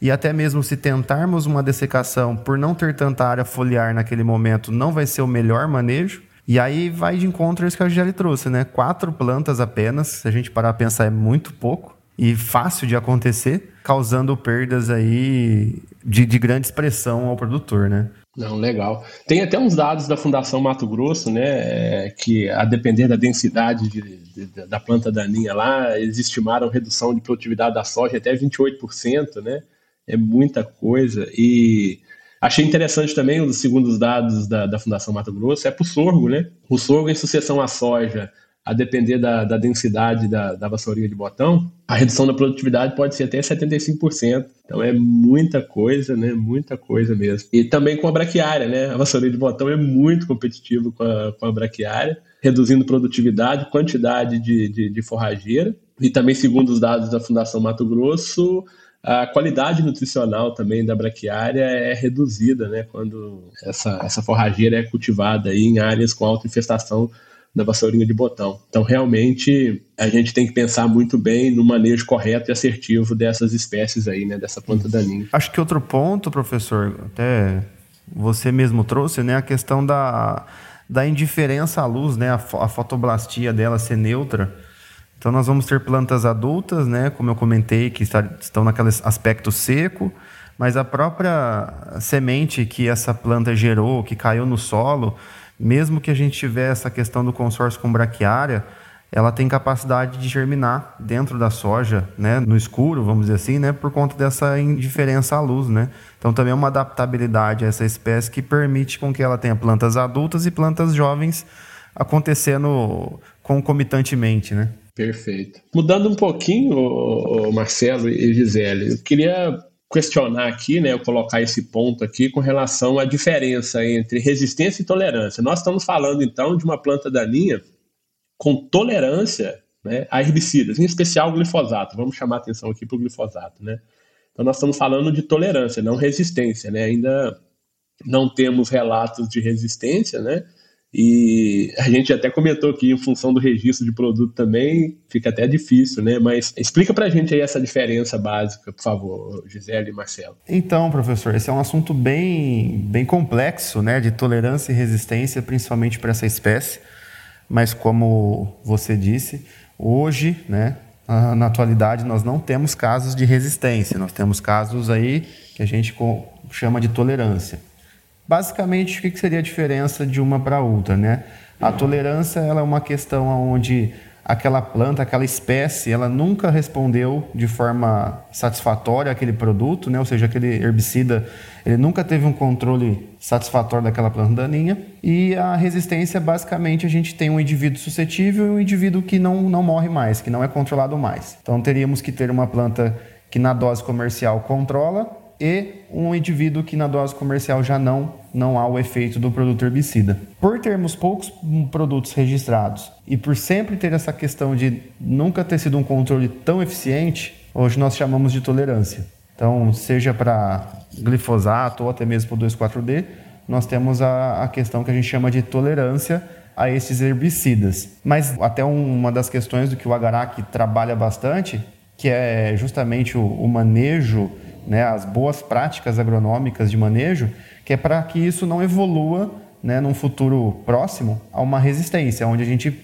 C: E até mesmo se tentarmos uma dessecação, por não ter tanta área foliar naquele momento, não vai ser o melhor manejo. E aí vai de encontro a isso que a Gisele trouxe, né? Quatro plantas apenas, se a gente parar a pensar, é muito pouco e fácil de acontecer, causando perdas aí de, de grande expressão ao produtor, né?
A: Não, legal. Tem até uns dados da Fundação Mato Grosso, né, é, que a depender da densidade de, de, da planta daninha lá, eles estimaram redução de produtividade da soja até 28%, né? É muita coisa. E achei interessante também, um segundo os dados da, da Fundação Mato Grosso, é para o sorgo, né? O sorgo em sucessão à soja a depender da, da densidade da, da vassourinha de botão, a redução da produtividade pode ser até 75%. Então é muita coisa, né? Muita coisa mesmo. E também com a braquiária, né? A vassourinha de botão é muito competitiva com a, com a braquiária, reduzindo produtividade, quantidade de, de, de forrageira. E também, segundo os dados da Fundação Mato Grosso, a qualidade nutricional também da braquiária é reduzida, né, quando essa, essa forrageira é cultivada aí em áreas com alta infestação da vassourinha de botão. Então, realmente, a gente tem que pensar muito bem no manejo correto e assertivo dessas espécies aí, né, dessa planta daninha.
C: Acho que outro ponto, professor, até você mesmo trouxe, né, a questão da, da indiferença à luz, né, a, a fotoblastia dela ser neutra. Então nós vamos ter plantas adultas, né, como eu comentei, que está, estão naquele aspecto seco, mas a própria semente que essa planta gerou, que caiu no solo, mesmo que a gente tiver essa questão do consórcio com braquiária, ela tem capacidade de germinar dentro da soja, né, no escuro, vamos dizer assim, né, por conta dessa indiferença à luz, né. Então também é uma adaptabilidade a essa espécie que permite com que ela tenha plantas adultas e plantas jovens acontecendo concomitantemente, né.
A: Perfeito. Mudando um pouquinho, Marcelo e Gisele, eu queria questionar aqui, né, eu colocar esse ponto aqui com relação à diferença entre resistência e tolerância. Nós estamos falando então de uma planta daninha com tolerância né, a herbicidas, em especial glifosato. Vamos chamar atenção aqui para o glifosato, né? Então nós estamos falando de tolerância, não resistência, né? Ainda não temos relatos de resistência, né? E a gente até comentou aqui, em função do registro de produto também, fica até difícil, né? Mas explica para a gente aí essa diferença básica, por favor, Gisele e Marcelo.
C: Então, professor, esse é um assunto bem, bem complexo, né? De tolerância e resistência, principalmente para essa espécie. Mas como você disse, hoje, né? Na atualidade, nós não temos casos de resistência, nós temos casos aí que a gente chama de tolerância. Basicamente, o que seria a diferença de uma para outra, né? A tolerância ela é uma questão onde aquela planta, aquela espécie, ela nunca respondeu de forma satisfatória aquele produto, né? Ou seja, aquele herbicida, ele nunca teve um controle satisfatório daquela planta daninha. E a resistência, basicamente, a gente tem um indivíduo suscetível e um indivíduo que não, não morre mais, que não é controlado mais. Então, teríamos que ter uma planta que na dose comercial controla e um indivíduo que na dose comercial já não, não há o efeito do produto herbicida. Por termos poucos produtos registrados e por sempre ter essa questão de nunca ter sido um controle tão eficiente, hoje nós chamamos de tolerância. Então, seja para glifosato ou até mesmo para o 2,4-D, nós temos a, a questão que a gente chama de tolerância a esses herbicidas. Mas até uma das questões do que o Agarac trabalha bastante, que é justamente o, o manejo né, as boas práticas agronômicas de manejo, que é para que isso não evolua né, num futuro próximo a uma resistência, onde a gente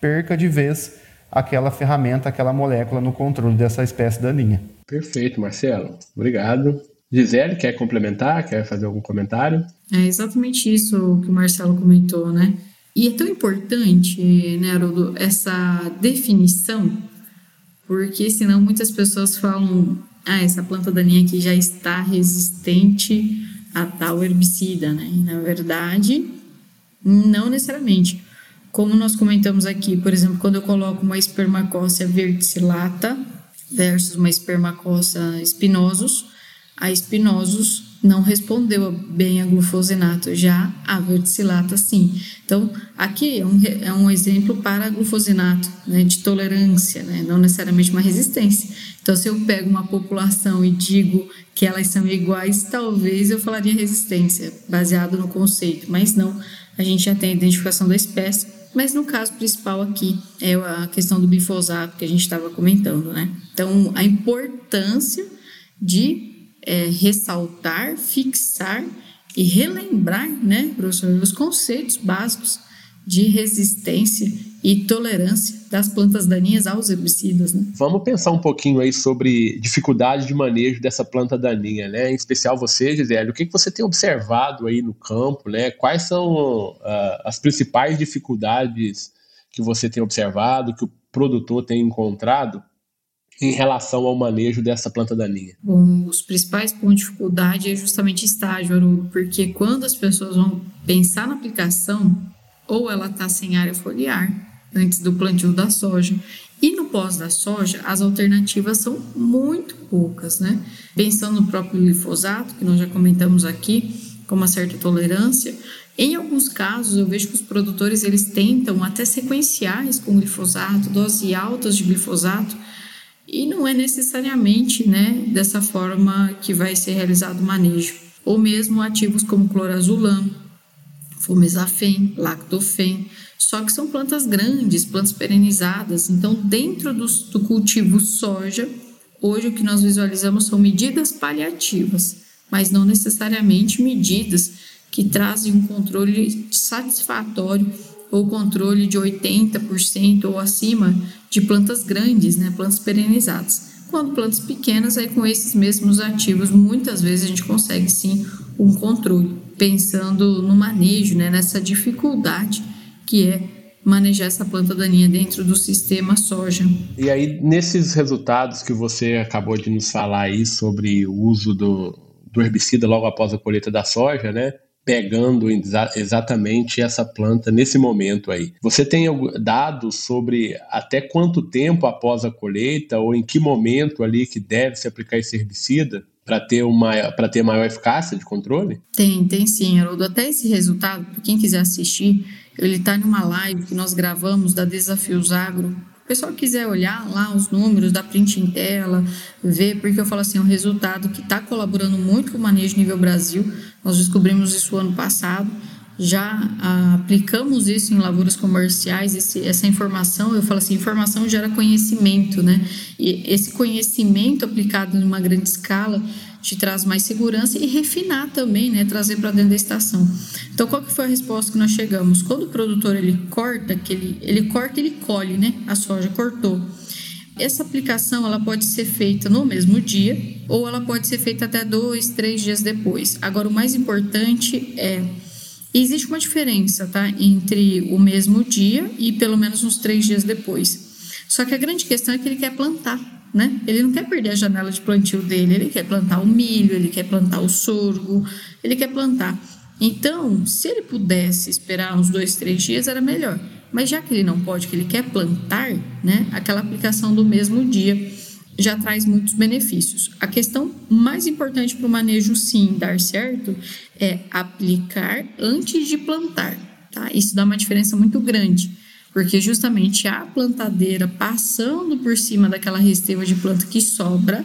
C: perca de vez aquela ferramenta, aquela molécula no controle dessa espécie daninha.
A: Perfeito, Marcelo. Obrigado. Gisele, quer complementar? Quer fazer algum comentário?
B: É exatamente isso que o Marcelo comentou, né? E é tão importante, né, Haroldo, essa definição, porque senão muitas pessoas falam ah, essa planta daninha aqui já está resistente a tal herbicida, né? Na verdade, não necessariamente. Como nós comentamos aqui, por exemplo, quando eu coloco uma espermacócia verticillata versus uma espermacócia spinosus, a spinosus não respondeu bem a glufosinato, já a verticillata sim. Então, aqui é um, é um exemplo para glufosinato, né, de tolerância, né, não necessariamente uma resistência. Então, se eu pego uma população e digo que elas são iguais, talvez eu falaria resistência, baseado no conceito, mas não, a gente já tem a identificação da espécie, mas no caso principal aqui é a questão do glifosato que a gente estava comentando, né? Então, a importância de é, ressaltar, fixar e relembrar, né, professor, os conceitos básicos de resistência e tolerância das plantas daninhas aos herbicidas. Né?
A: Vamos pensar um pouquinho aí sobre dificuldade de manejo dessa planta daninha, né? Em especial você, Gisele, o que, você tem observado aí no campo, né? Quais são uh, as principais dificuldades que você tem observado, que o produtor tem encontrado em relação ao manejo dessa planta daninha?
B: Bom, os principais pontos de dificuldade é justamente estágio, Haroldo, porque quando as pessoas vão pensar na aplicação, ou ela está sem área foliar antes do plantio da soja, e no pós da soja, as alternativas são muito poucas, né? Pensando no próprio glifosato, que nós já comentamos aqui, com uma certa tolerância, em alguns casos eu vejo que os produtores eles tentam até sequenciais com glifosato, doses altas de glifosato, e não é necessariamente né, dessa forma que vai ser realizado o manejo. Ou mesmo ativos como clorazulano, fomezafem, lactofen, só que são plantas grandes, plantas perenizadas. Então, dentro do, do cultivo soja, hoje o que nós visualizamos são medidas paliativas, mas não necessariamente medidas que trazem um controle satisfatório ou controle de 80% ou acima de plantas grandes, né, plantas perenizadas. Quando plantas pequenas, aí com esses mesmos ativos, muitas vezes a gente consegue sim um controle, pensando no manejo, né, nessa dificuldade que é manejar essa planta daninha dentro do sistema soja.
A: E aí, nesses resultados que você acabou de nos falar aí sobre o uso do, do herbicida logo após a colheita da soja, né? Pegando exatamente essa planta nesse momento aí. Você tem dados sobre até quanto tempo após a colheita ou em que momento ali que deve se aplicar esse herbicida? para ter para ter maior eficácia de controle?
B: Tem, tem sim, Haroldo. Até esse resultado, para quem quiser assistir, ele está numa live que nós gravamos da Desafios Agro. Pessoal quiser olhar lá os números, da print em tela, ver, porque eu falo assim, é um resultado que está colaborando muito com o manejo nível Brasil. Nós descobrimos isso ano passado já aplicamos isso em lavouras comerciais, esse, essa informação, eu falo assim, informação gera conhecimento, né? E esse conhecimento aplicado em uma grande escala te traz mais segurança e refinar também, né? Trazer para dentro da estação. Então, qual que foi a resposta que nós chegamos? Quando o produtor ele corta, que ele, ele corta, ele colhe, né? A soja cortou. Essa aplicação ela pode ser feita no mesmo dia ou ela pode ser feita até dois, três dias depois. Agora, o mais importante é existe uma diferença, tá? Entre o mesmo dia e pelo menos uns três dias depois. Só que a grande questão é que ele quer plantar, né? Ele não quer perder a janela de plantio dele, ele quer plantar o milho, ele quer plantar o sorgo, ele quer plantar. Então, se ele pudesse esperar uns dois, três dias, era melhor. Mas já que ele não pode, que ele quer plantar, né? Aquela aplicação do mesmo dia já traz muitos benefícios. A questão mais importante para o manejo, sim, dar certo, é aplicar antes de plantar. Tá? Isso dá uma diferença muito grande, porque justamente a plantadeira passando por cima daquela resteva de planta que sobra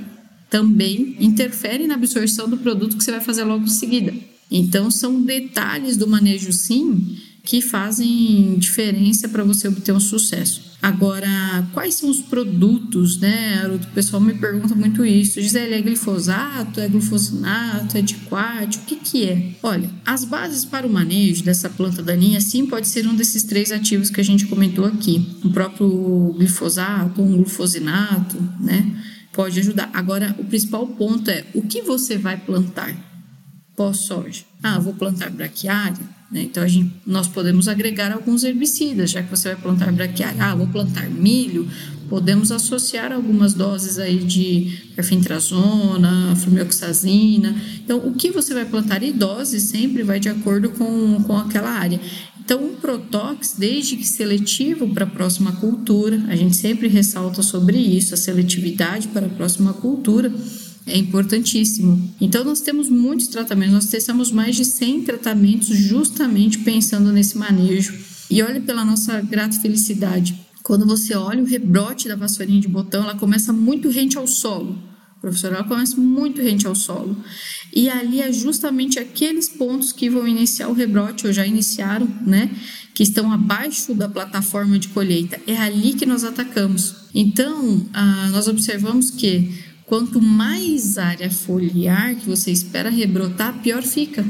B: também interfere na absorção do produto que você vai fazer logo em seguida. Então, são detalhes do manejo, sim, que fazem diferença para você obter um sucesso. Agora, quais são os produtos, né? O pessoal me pergunta muito isso. Gisele, é glifosato, é glufosinato, é diquate, o que que é? Olha, as bases para o manejo dessa planta daninha, sim, pode ser um desses três ativos que a gente comentou aqui. O próprio glifosato, um glufosinato, né? Pode ajudar. Agora, o principal ponto é o que você vai plantar pós-soja. Ah, vou plantar braquiária né? Então, gente, nós podemos agregar alguns herbicidas, já que você vai plantar braquiária. Ah, vou plantar milho, podemos associar algumas doses aí de perfentrazona, flumioxazina. Então, o que você vai plantar e dose sempre vai de acordo com, com aquela área. Então, um Protox, desde que seletivo para a próxima cultura, a gente sempre ressalta sobre isso, a seletividade para a próxima cultura, é importantíssimo. Então, nós temos muitos tratamentos, nós testamos mais de 100 tratamentos justamente pensando nesse manejo. E olha pela nossa grata felicidade. Quando você olha o rebrote da vassourinha de botão, ela começa muito rente ao solo. Professor, ela começa muito rente ao solo. E ali é justamente aqueles pontos que vão iniciar o rebrote, ou já iniciaram, né? Que estão abaixo da plataforma de colheita. É ali que nós atacamos. Então, ah, nós observamos que Quanto mais área foliar que você espera rebrotar, pior fica.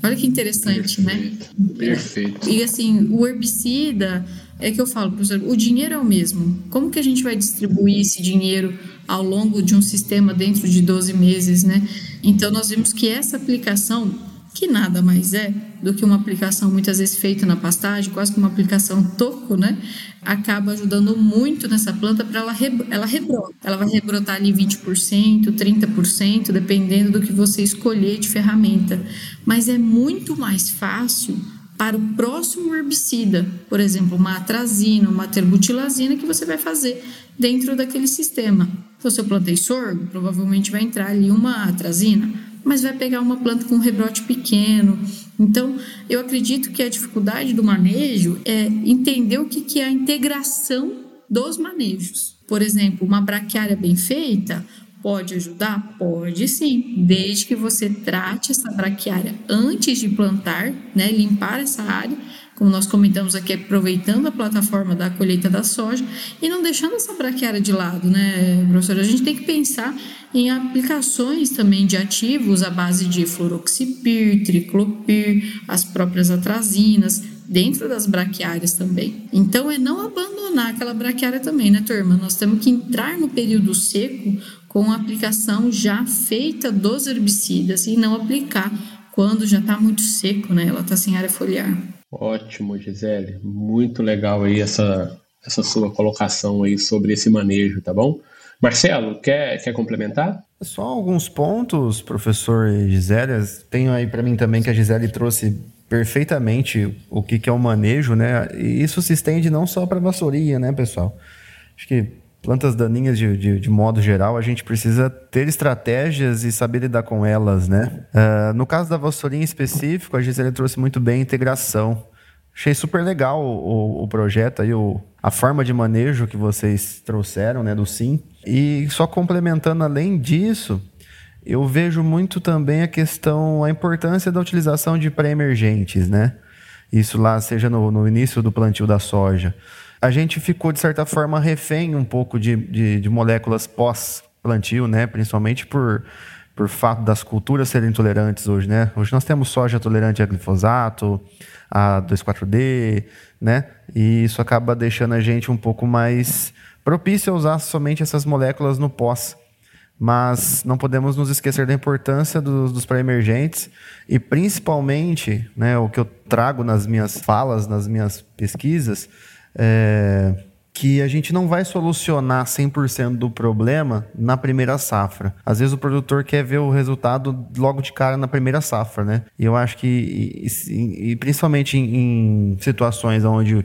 B: Olha que interessante,
A: né? Perfeito.
B: né?
A: Perfeito.
B: E assim, o herbicida, é que eu falo, professor, o dinheiro é o mesmo. Como que a gente vai distribuir esse dinheiro ao longo de um sistema dentro de 12 meses, né? Então, nós vimos que essa aplicação que nada mais é do que uma aplicação muitas vezes feita na pastagem, quase como uma aplicação toco, né? Acaba ajudando muito nessa planta para ela, ela rebrotar. Ela vai rebrotar ali 20%, 30%, dependendo do que você escolher de ferramenta. Mas é muito mais fácil para o próximo herbicida, por exemplo, uma atrazina, uma terbutilazina que você vai fazer dentro daquele sistema. Se você plantei sorgo, provavelmente vai entrar ali uma atrazina mas vai pegar uma planta com um rebrote pequeno. Então, eu acredito que a dificuldade do manejo é entender o que é a integração dos manejos. Por exemplo, uma braquiária bem feita pode ajudar? Pode sim, desde que você trate essa braquiária antes de plantar, né, limpar essa área como nós comentamos aqui, aproveitando a plataforma da colheita da soja e não deixando essa braquiária de lado, né, professora? A gente tem que pensar em aplicações também de ativos à base de fluroxipir, triclopir, as próprias atrazinas, dentro das braquiárias também. Então, é não abandonar aquela braquiária também, né, turma? Nós temos que entrar no período seco com a aplicação já feita dos herbicidas e não aplicar quando já está muito seco, né? Ela está sem área foliar.
A: Ótimo, Gisele. Muito legal aí essa, essa sua colocação aí sobre esse manejo, tá bom? Marcelo, quer, quer complementar?
C: Só alguns pontos, professor Gisele. Tenho aí para mim também que a Gisele trouxe perfeitamente o que, que é o manejo, né? E isso se estende não só para vassourinha, né, pessoal? Acho que plantas daninhas de, de, de, modo geral, a gente precisa ter estratégias e saber lidar com elas, né? Uh, no caso da vassourinha específico, a Gisele trouxe muito bem a integração. Achei super legal o, o, o projeto aí, o, a forma de manejo que vocês trouxeram, né, do SIM. E só complementando além disso, eu vejo muito também a questão, a importância da utilização de pré-emergentes, né? Isso lá, seja no, no início do plantio da soja a gente ficou, de certa forma, refém um pouco de, de, de moléculas pós-plantio, né? Principalmente por, por fato das culturas serem tolerantes hoje, né? Hoje nós temos soja tolerante a glifosato, a 2,4-D, né? E isso acaba deixando a gente um pouco mais propício a usar somente essas moléculas no pós. Mas não podemos nos esquecer da importância dos, dos pré-emergentes e principalmente, né, o que eu trago nas minhas falas, nas minhas pesquisas, é, que a gente não vai solucionar 100% do problema na primeira safra. Às vezes o produtor quer ver o resultado logo de cara na primeira safra, né? E eu acho que, e, e principalmente em, em situações onde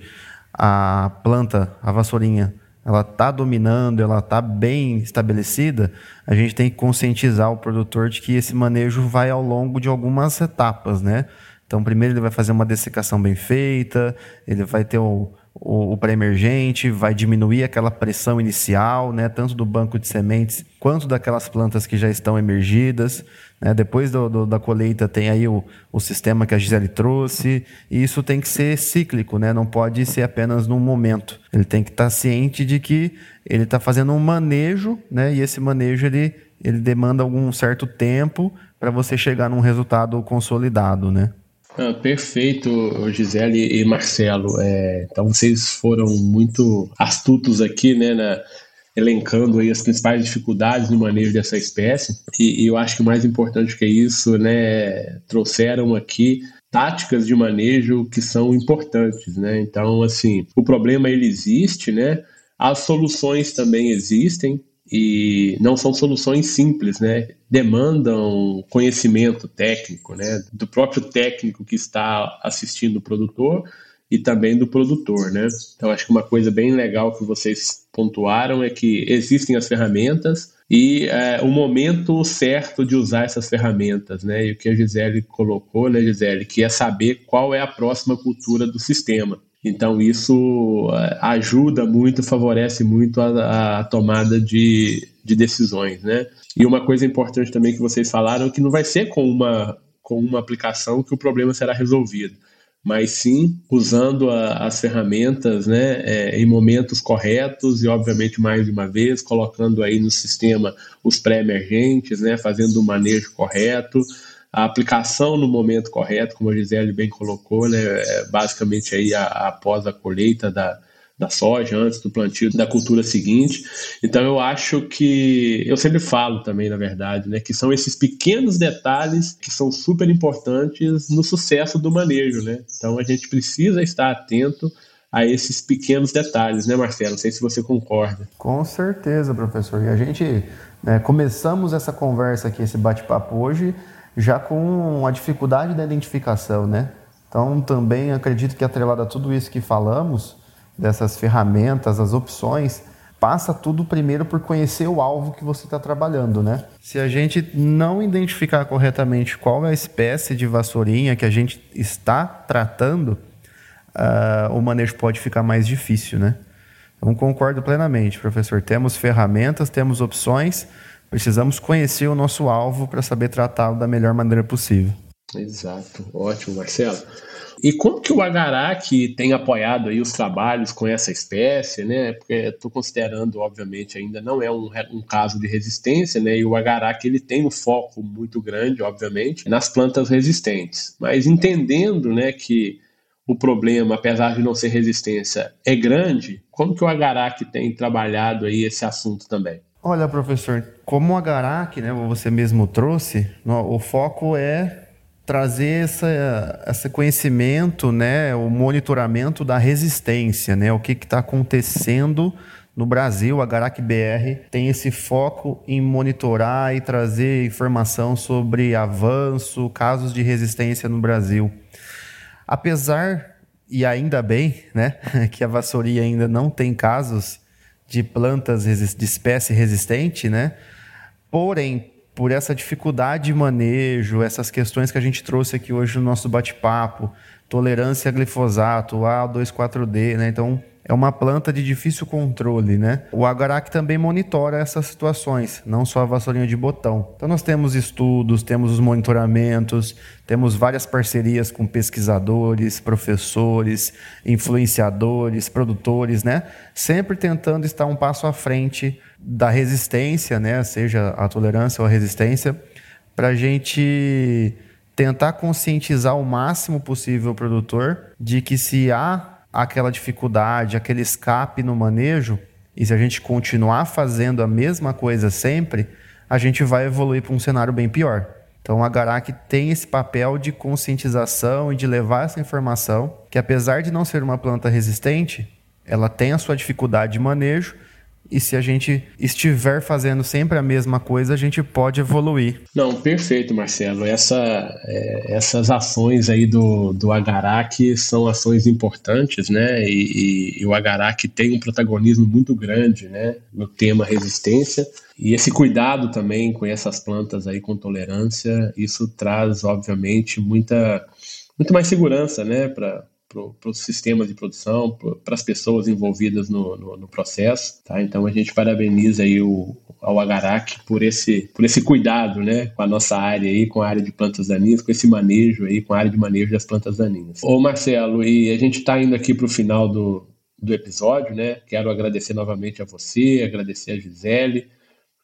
C: a planta, a vassourinha, ela está dominando, ela está bem estabelecida, a gente tem que conscientizar o produtor de que esse manejo vai ao longo de algumas etapas, né? Então, primeiro ele vai fazer uma dessecação bem feita, ele vai ter o, o, o pré-emergente, vai diminuir aquela pressão inicial, né, tanto do banco de sementes quanto daquelas plantas que já estão emergidas. Né? Depois do, do, da colheita tem aí o, o sistema que a Gisele trouxe, e isso tem que ser cíclico, né? não pode ser apenas num momento. Ele tem que estar ciente de que ele está fazendo um manejo, né? e esse manejo ele, ele demanda algum certo tempo para você chegar num resultado consolidado. Né?
A: Ah, perfeito, Gisele e Marcelo. É, então vocês foram muito astutos aqui, né, na, elencando aí as principais dificuldades no manejo dessa espécie. E, e, eu acho que mais importante que é isso, né, trouxeram aqui táticas de manejo que são importantes, né? Então, assim, o problema ele existe, né? As soluções também existem, e não são soluções simples, né? Demandam conhecimento técnico, né? Do próprio técnico que está assistindo o produtor e também do produtor, né? Então acho que uma coisa bem legal que vocês pontuaram é que existem as ferramentas e é, o momento certo de usar essas ferramentas, né? E o que a Gisele colocou, né, Gisele, que é saber qual é a próxima cultura do sistema. Então, isso eh, ajuda muito, favorece muito a, a tomada de, de decisões, né? E uma coisa importante também que vocês falaram é que não vai ser com uma, com uma aplicação que o problema será resolvido, mas sim usando a, as ferramentas né, é, em momentos corretos e, obviamente, mais de uma vez, colocando aí no sistema os pré-emergentes, né, fazendo o manejo correto, a aplicação no momento correto, como a Gisele bem colocou, né, é basicamente aí a, a, após a colheita da, da soja, antes do plantio da cultura seguinte. Então eu acho que eu sempre falo também, na verdade, né, que são esses pequenos detalhes que são super importantes no sucesso do manejo, né? Então a gente precisa estar atento a esses pequenos detalhes, né, Marcelo? Não sei se você concorda.
C: Com certeza, professor. E a gente né, começamos essa conversa aqui, esse bate-papo hoje já com a dificuldade da identificação, né? Então, também acredito que atrelado a tudo isso que falamos, dessas ferramentas, as opções, passa tudo primeiro por conhecer o alvo que você está trabalhando, né? Se a gente não identificar corretamente qual é a espécie de vassourinha que a gente está tratando, uh, o manejo pode ficar mais difícil, né? Então, concordo plenamente, professor. Temos ferramentas, temos opções, precisamos conhecer o nosso alvo para saber tratá-lo da melhor maneira possível.
A: Exato, ótimo, Marcelo. E como que o Agarac tem apoiado aí os trabalhos com essa espécie, né? Porque estou considerando, obviamente, ainda não é um, um, caso de resistência, né? E o Agarac ele tem um foco muito grande, obviamente, nas plantas resistentes. Mas entendendo, né, que o problema, apesar de não ser resistência, é grande, como que o Agarac tem trabalhado aí esse assunto também?
C: Olha, professor, como o Agarac, né, você mesmo trouxe, o foco é trazer essa, esse conhecimento, né, o monitoramento da resistência, né, o que está acontecendo no Brasil. A Garac BR tem esse foco em monitorar e trazer informação sobre avanço, casos de resistência no Brasil. Apesar, e ainda bem, né, [laughs] que a vassouria ainda não tem casos de plantas de espécie resistente, né, porém, por essa dificuldade de manejo, essas questões que a gente trouxe aqui hoje no nosso bate-papo, tolerância a glifosato, A2,4-D, né? Então, é uma planta de difícil controle, né? O Agarac também monitora essas situações, não só a vassourinha de botão. Então nós temos estudos, temos os monitoramentos, temos várias parcerias com pesquisadores, professores, influenciadores, produtores, né? Sempre tentando estar um passo à frente da resistência, né, seja a tolerância ou a resistência, para a gente tentar conscientizar o máximo possível o produtor de que se há aquela dificuldade, aquele escape no manejo, e se a gente continuar fazendo a mesma coisa sempre, a gente vai evoluir para um cenário bem pior. Então a Garac tem esse papel de conscientização e de levar essa informação, que apesar de não ser uma planta resistente, ela tem a sua dificuldade de manejo, e se a gente estiver fazendo sempre a mesma coisa, a gente pode evoluir.
A: Não, perfeito, Marcelo. Essa, é, essas ações aí do, do Agarac são ações importantes, né? E, e, e o Agarac tem um protagonismo muito grande, né? No tema resistência. E esse cuidado também com essas plantas aí com tolerância, isso traz, obviamente, muita, muito mais segurança, né? Para para os sistemas de produção, para as pessoas envolvidas no, no, no, processo. Tá? Então a gente parabeniza aí o, ao Agarac por esse, por esse cuidado né, com a nossa área aí, com a área de plantas daninhas, com esse manejo aí, com a área de manejo das plantas daninhas. Ô Marcelo, e a gente está indo aqui para o final do, do episódio, né? Quero agradecer novamente a você, agradecer a Gisele.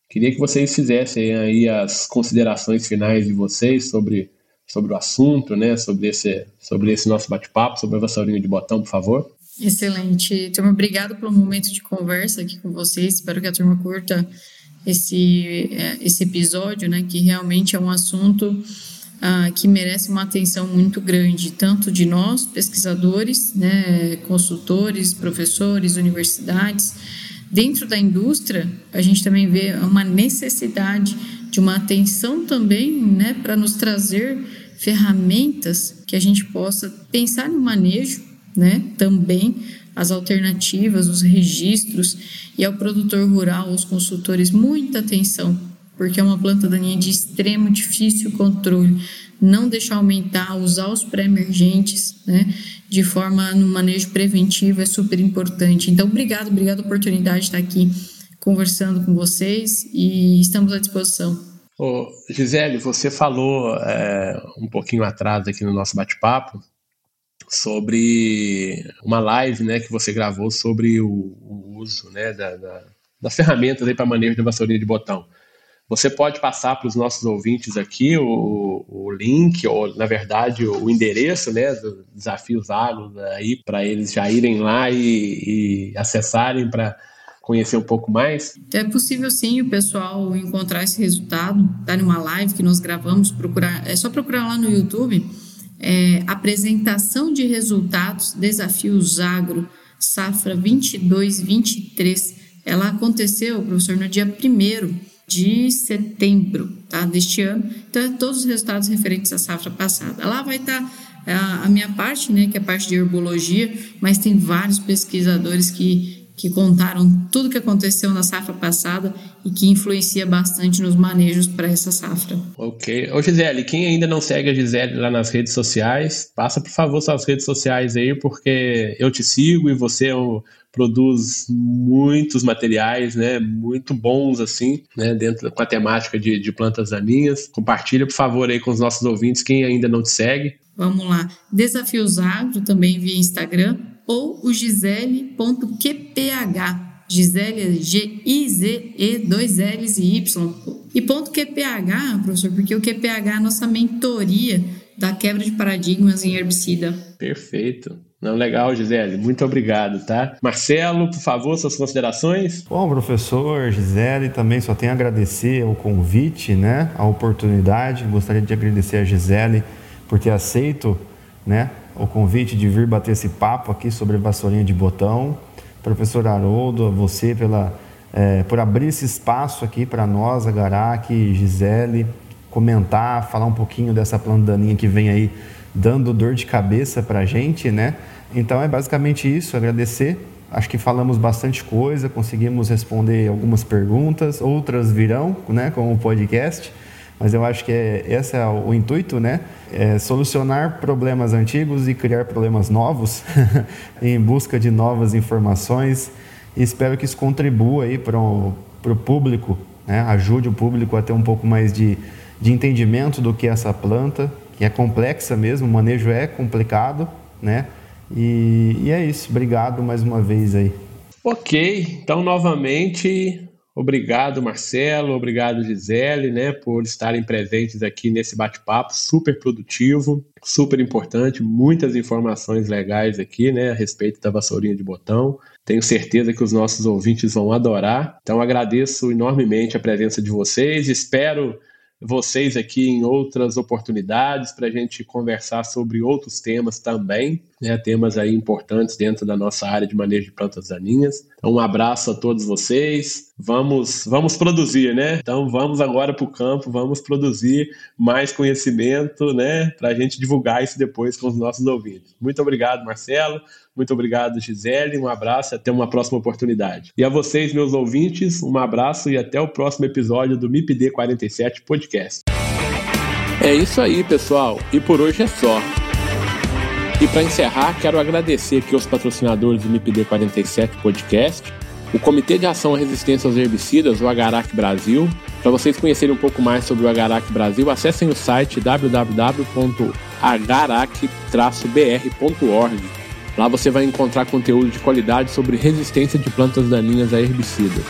A: Queria que vocês fizessem aí as considerações finais de vocês sobre sobre o assunto, né? Sobre esse, sobre esse nosso bate-papo, sobre a vassourinha de botão, por favor.
B: Excelente. Turma, obrigado pelo momento de conversa aqui com vocês. Espero que a turma curta esse, é, esse episódio, né? Que realmente é um assunto ah, que merece uma atenção muito grande, tanto de nós, pesquisadores, né, consultores, professores, universidades. Dentro da indústria, a gente também vê uma necessidade de uma atenção também, né, para nos trazer ferramentas que a gente possa pensar no manejo, né, também as alternativas, os registros e ao produtor rural, aos consultores, muita atenção, porque é uma planta daninha de extremo difícil controle. Não deixar aumentar, usar os pré-emergentes, né, de forma no manejo preventivo é super importante. Então, obrigado, obrigado a oportunidade de estar aqui conversando com vocês e estamos à disposição.
A: Ô, Gisele, você falou é, um pouquinho atrás aqui no nosso bate-papo sobre uma live né, que você gravou sobre o, o uso né, da, da, das ferramentas para manejo de vassourinha de botão. Você pode passar para os nossos ouvintes aqui o, o, link, ou na verdade o endereço né, do Desafios Agros aí, para eles já irem lá e, e acessarem para conhecer um pouco mais?
B: É possível sim o pessoal encontrar esse resultado. Tá numa live que nós gravamos, procurar, é só procurar lá no YouTube. É, apresentação de resultados, desafios agro, safra 22-23. Ela aconteceu, professor, no dia 1 de setembro tá, deste ano. Então, todos os resultados referentes à safra passada. Lá vai estar tá a, a minha parte, né, que é a parte de herbologia, mas tem vários pesquisadores que que contaram tudo que aconteceu na safra passada e que influencia bastante nos manejos para essa safra.
A: Ok. Ô Gisele, quem ainda não segue a Gisele lá nas redes sociais, passa por favor suas redes sociais aí, porque eu te sigo e você é um produz muitos materiais, né, muito bons assim, né, dentro com a temática de, de plantas daninhas. Compartilha, por favor, aí com os nossos ouvintes, quem ainda não te segue.
B: Vamos lá. Desafios Agro também via Instagram ou o gisele.qph. Gisele é G-I-Z-E, dois L's e Y. E ponto QPH, professor, porque o QPH é a nossa mentoria da quebra de paradigmas em herbicida.
A: Perfeito. Não, legal, Gisele. Muito obrigado, tá? Marcelo, por favor, suas considerações.
C: Bom, professor, Gisele, também só tenho a agradecer o convite, né? A oportunidade. Gostaria de agradecer a Gisele por ter aceito, né? O convite de vir bater esse papo aqui sobre vassourinha de botão. Professor Haroldo, a você pela, é, por abrir esse espaço aqui para nós, a Garac, Gisele, comentar, falar um pouquinho dessa planta daninha que vem aí dando dor de cabeça para a gente, né? Então é basicamente isso, agradecer. Acho que falamos bastante coisa, conseguimos responder algumas perguntas, outras virão, né, com o podcast. Mas eu acho que é, esse é o, intuito, né? É solucionar problemas antigos e criar problemas novos [laughs] em busca de novas informações. E espero que isso contribua aí para o público, né? ajude o público a ter um pouco mais de, de entendimento do que é essa planta, que é complexa mesmo, o manejo é complicado, né? E, e é isso. Obrigado mais uma vez aí.
A: Ok, então novamente Obrigado, Marcelo, obrigado, Gisele, né, por estarem presentes aqui nesse bate-papo super produtivo, super importante, muitas informações legais aqui, né, a respeito da vassourinha de botão. Tenho certeza que os nossos ouvintes vão adorar. Então agradeço enormemente a presença de vocês. Espero vocês aqui em outras oportunidades para a gente conversar sobre outros temas também, né, temas aí importantes dentro da nossa área de manejo de plantas daninhas. Um abraço a todos vocês. Vamos, vamos produzir, né? Então, vamos agora para o campo, vamos produzir mais conhecimento, né, para a gente divulgar isso depois com os nossos ouvintes. Muito obrigado, Marcelo. Muito obrigado, Gisele. Um abraço e até uma próxima oportunidade. E a vocês, meus ouvintes, um abraço e até o próximo episódio do MIPD 47 Podcast. É isso aí, pessoal. E por hoje é só. E para encerrar, quero agradecer aqui aos patrocinadores do MIPD 47 Podcast, o Comitê de Ação à Resistência aos Herbicidas, o Agarac Brasil. Para vocês conhecerem um pouco mais sobre o Agarac Brasil, acessem o site www.agarac-br.org Lá você vai encontrar conteúdo de qualidade sobre resistência de plantas daninhas a herbicidas.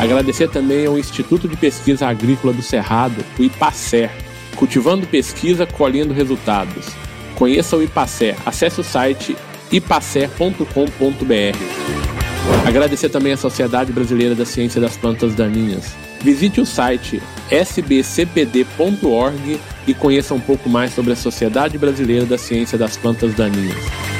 A: Agradecer também ao Instituto de Pesquisa Agrícola do Cerrado, o IPACER, cultivando pesquisa, colhendo resultados. Conheça o IPACER, acesse o site ipacer.com.br. Agradecer também à Sociedade Brasileira da Ciência das Plantas Daninhas. Visite o site sbcpd.org e conheça um pouco mais sobre a Sociedade Brasileira da Ciência das Plantas Daninhas.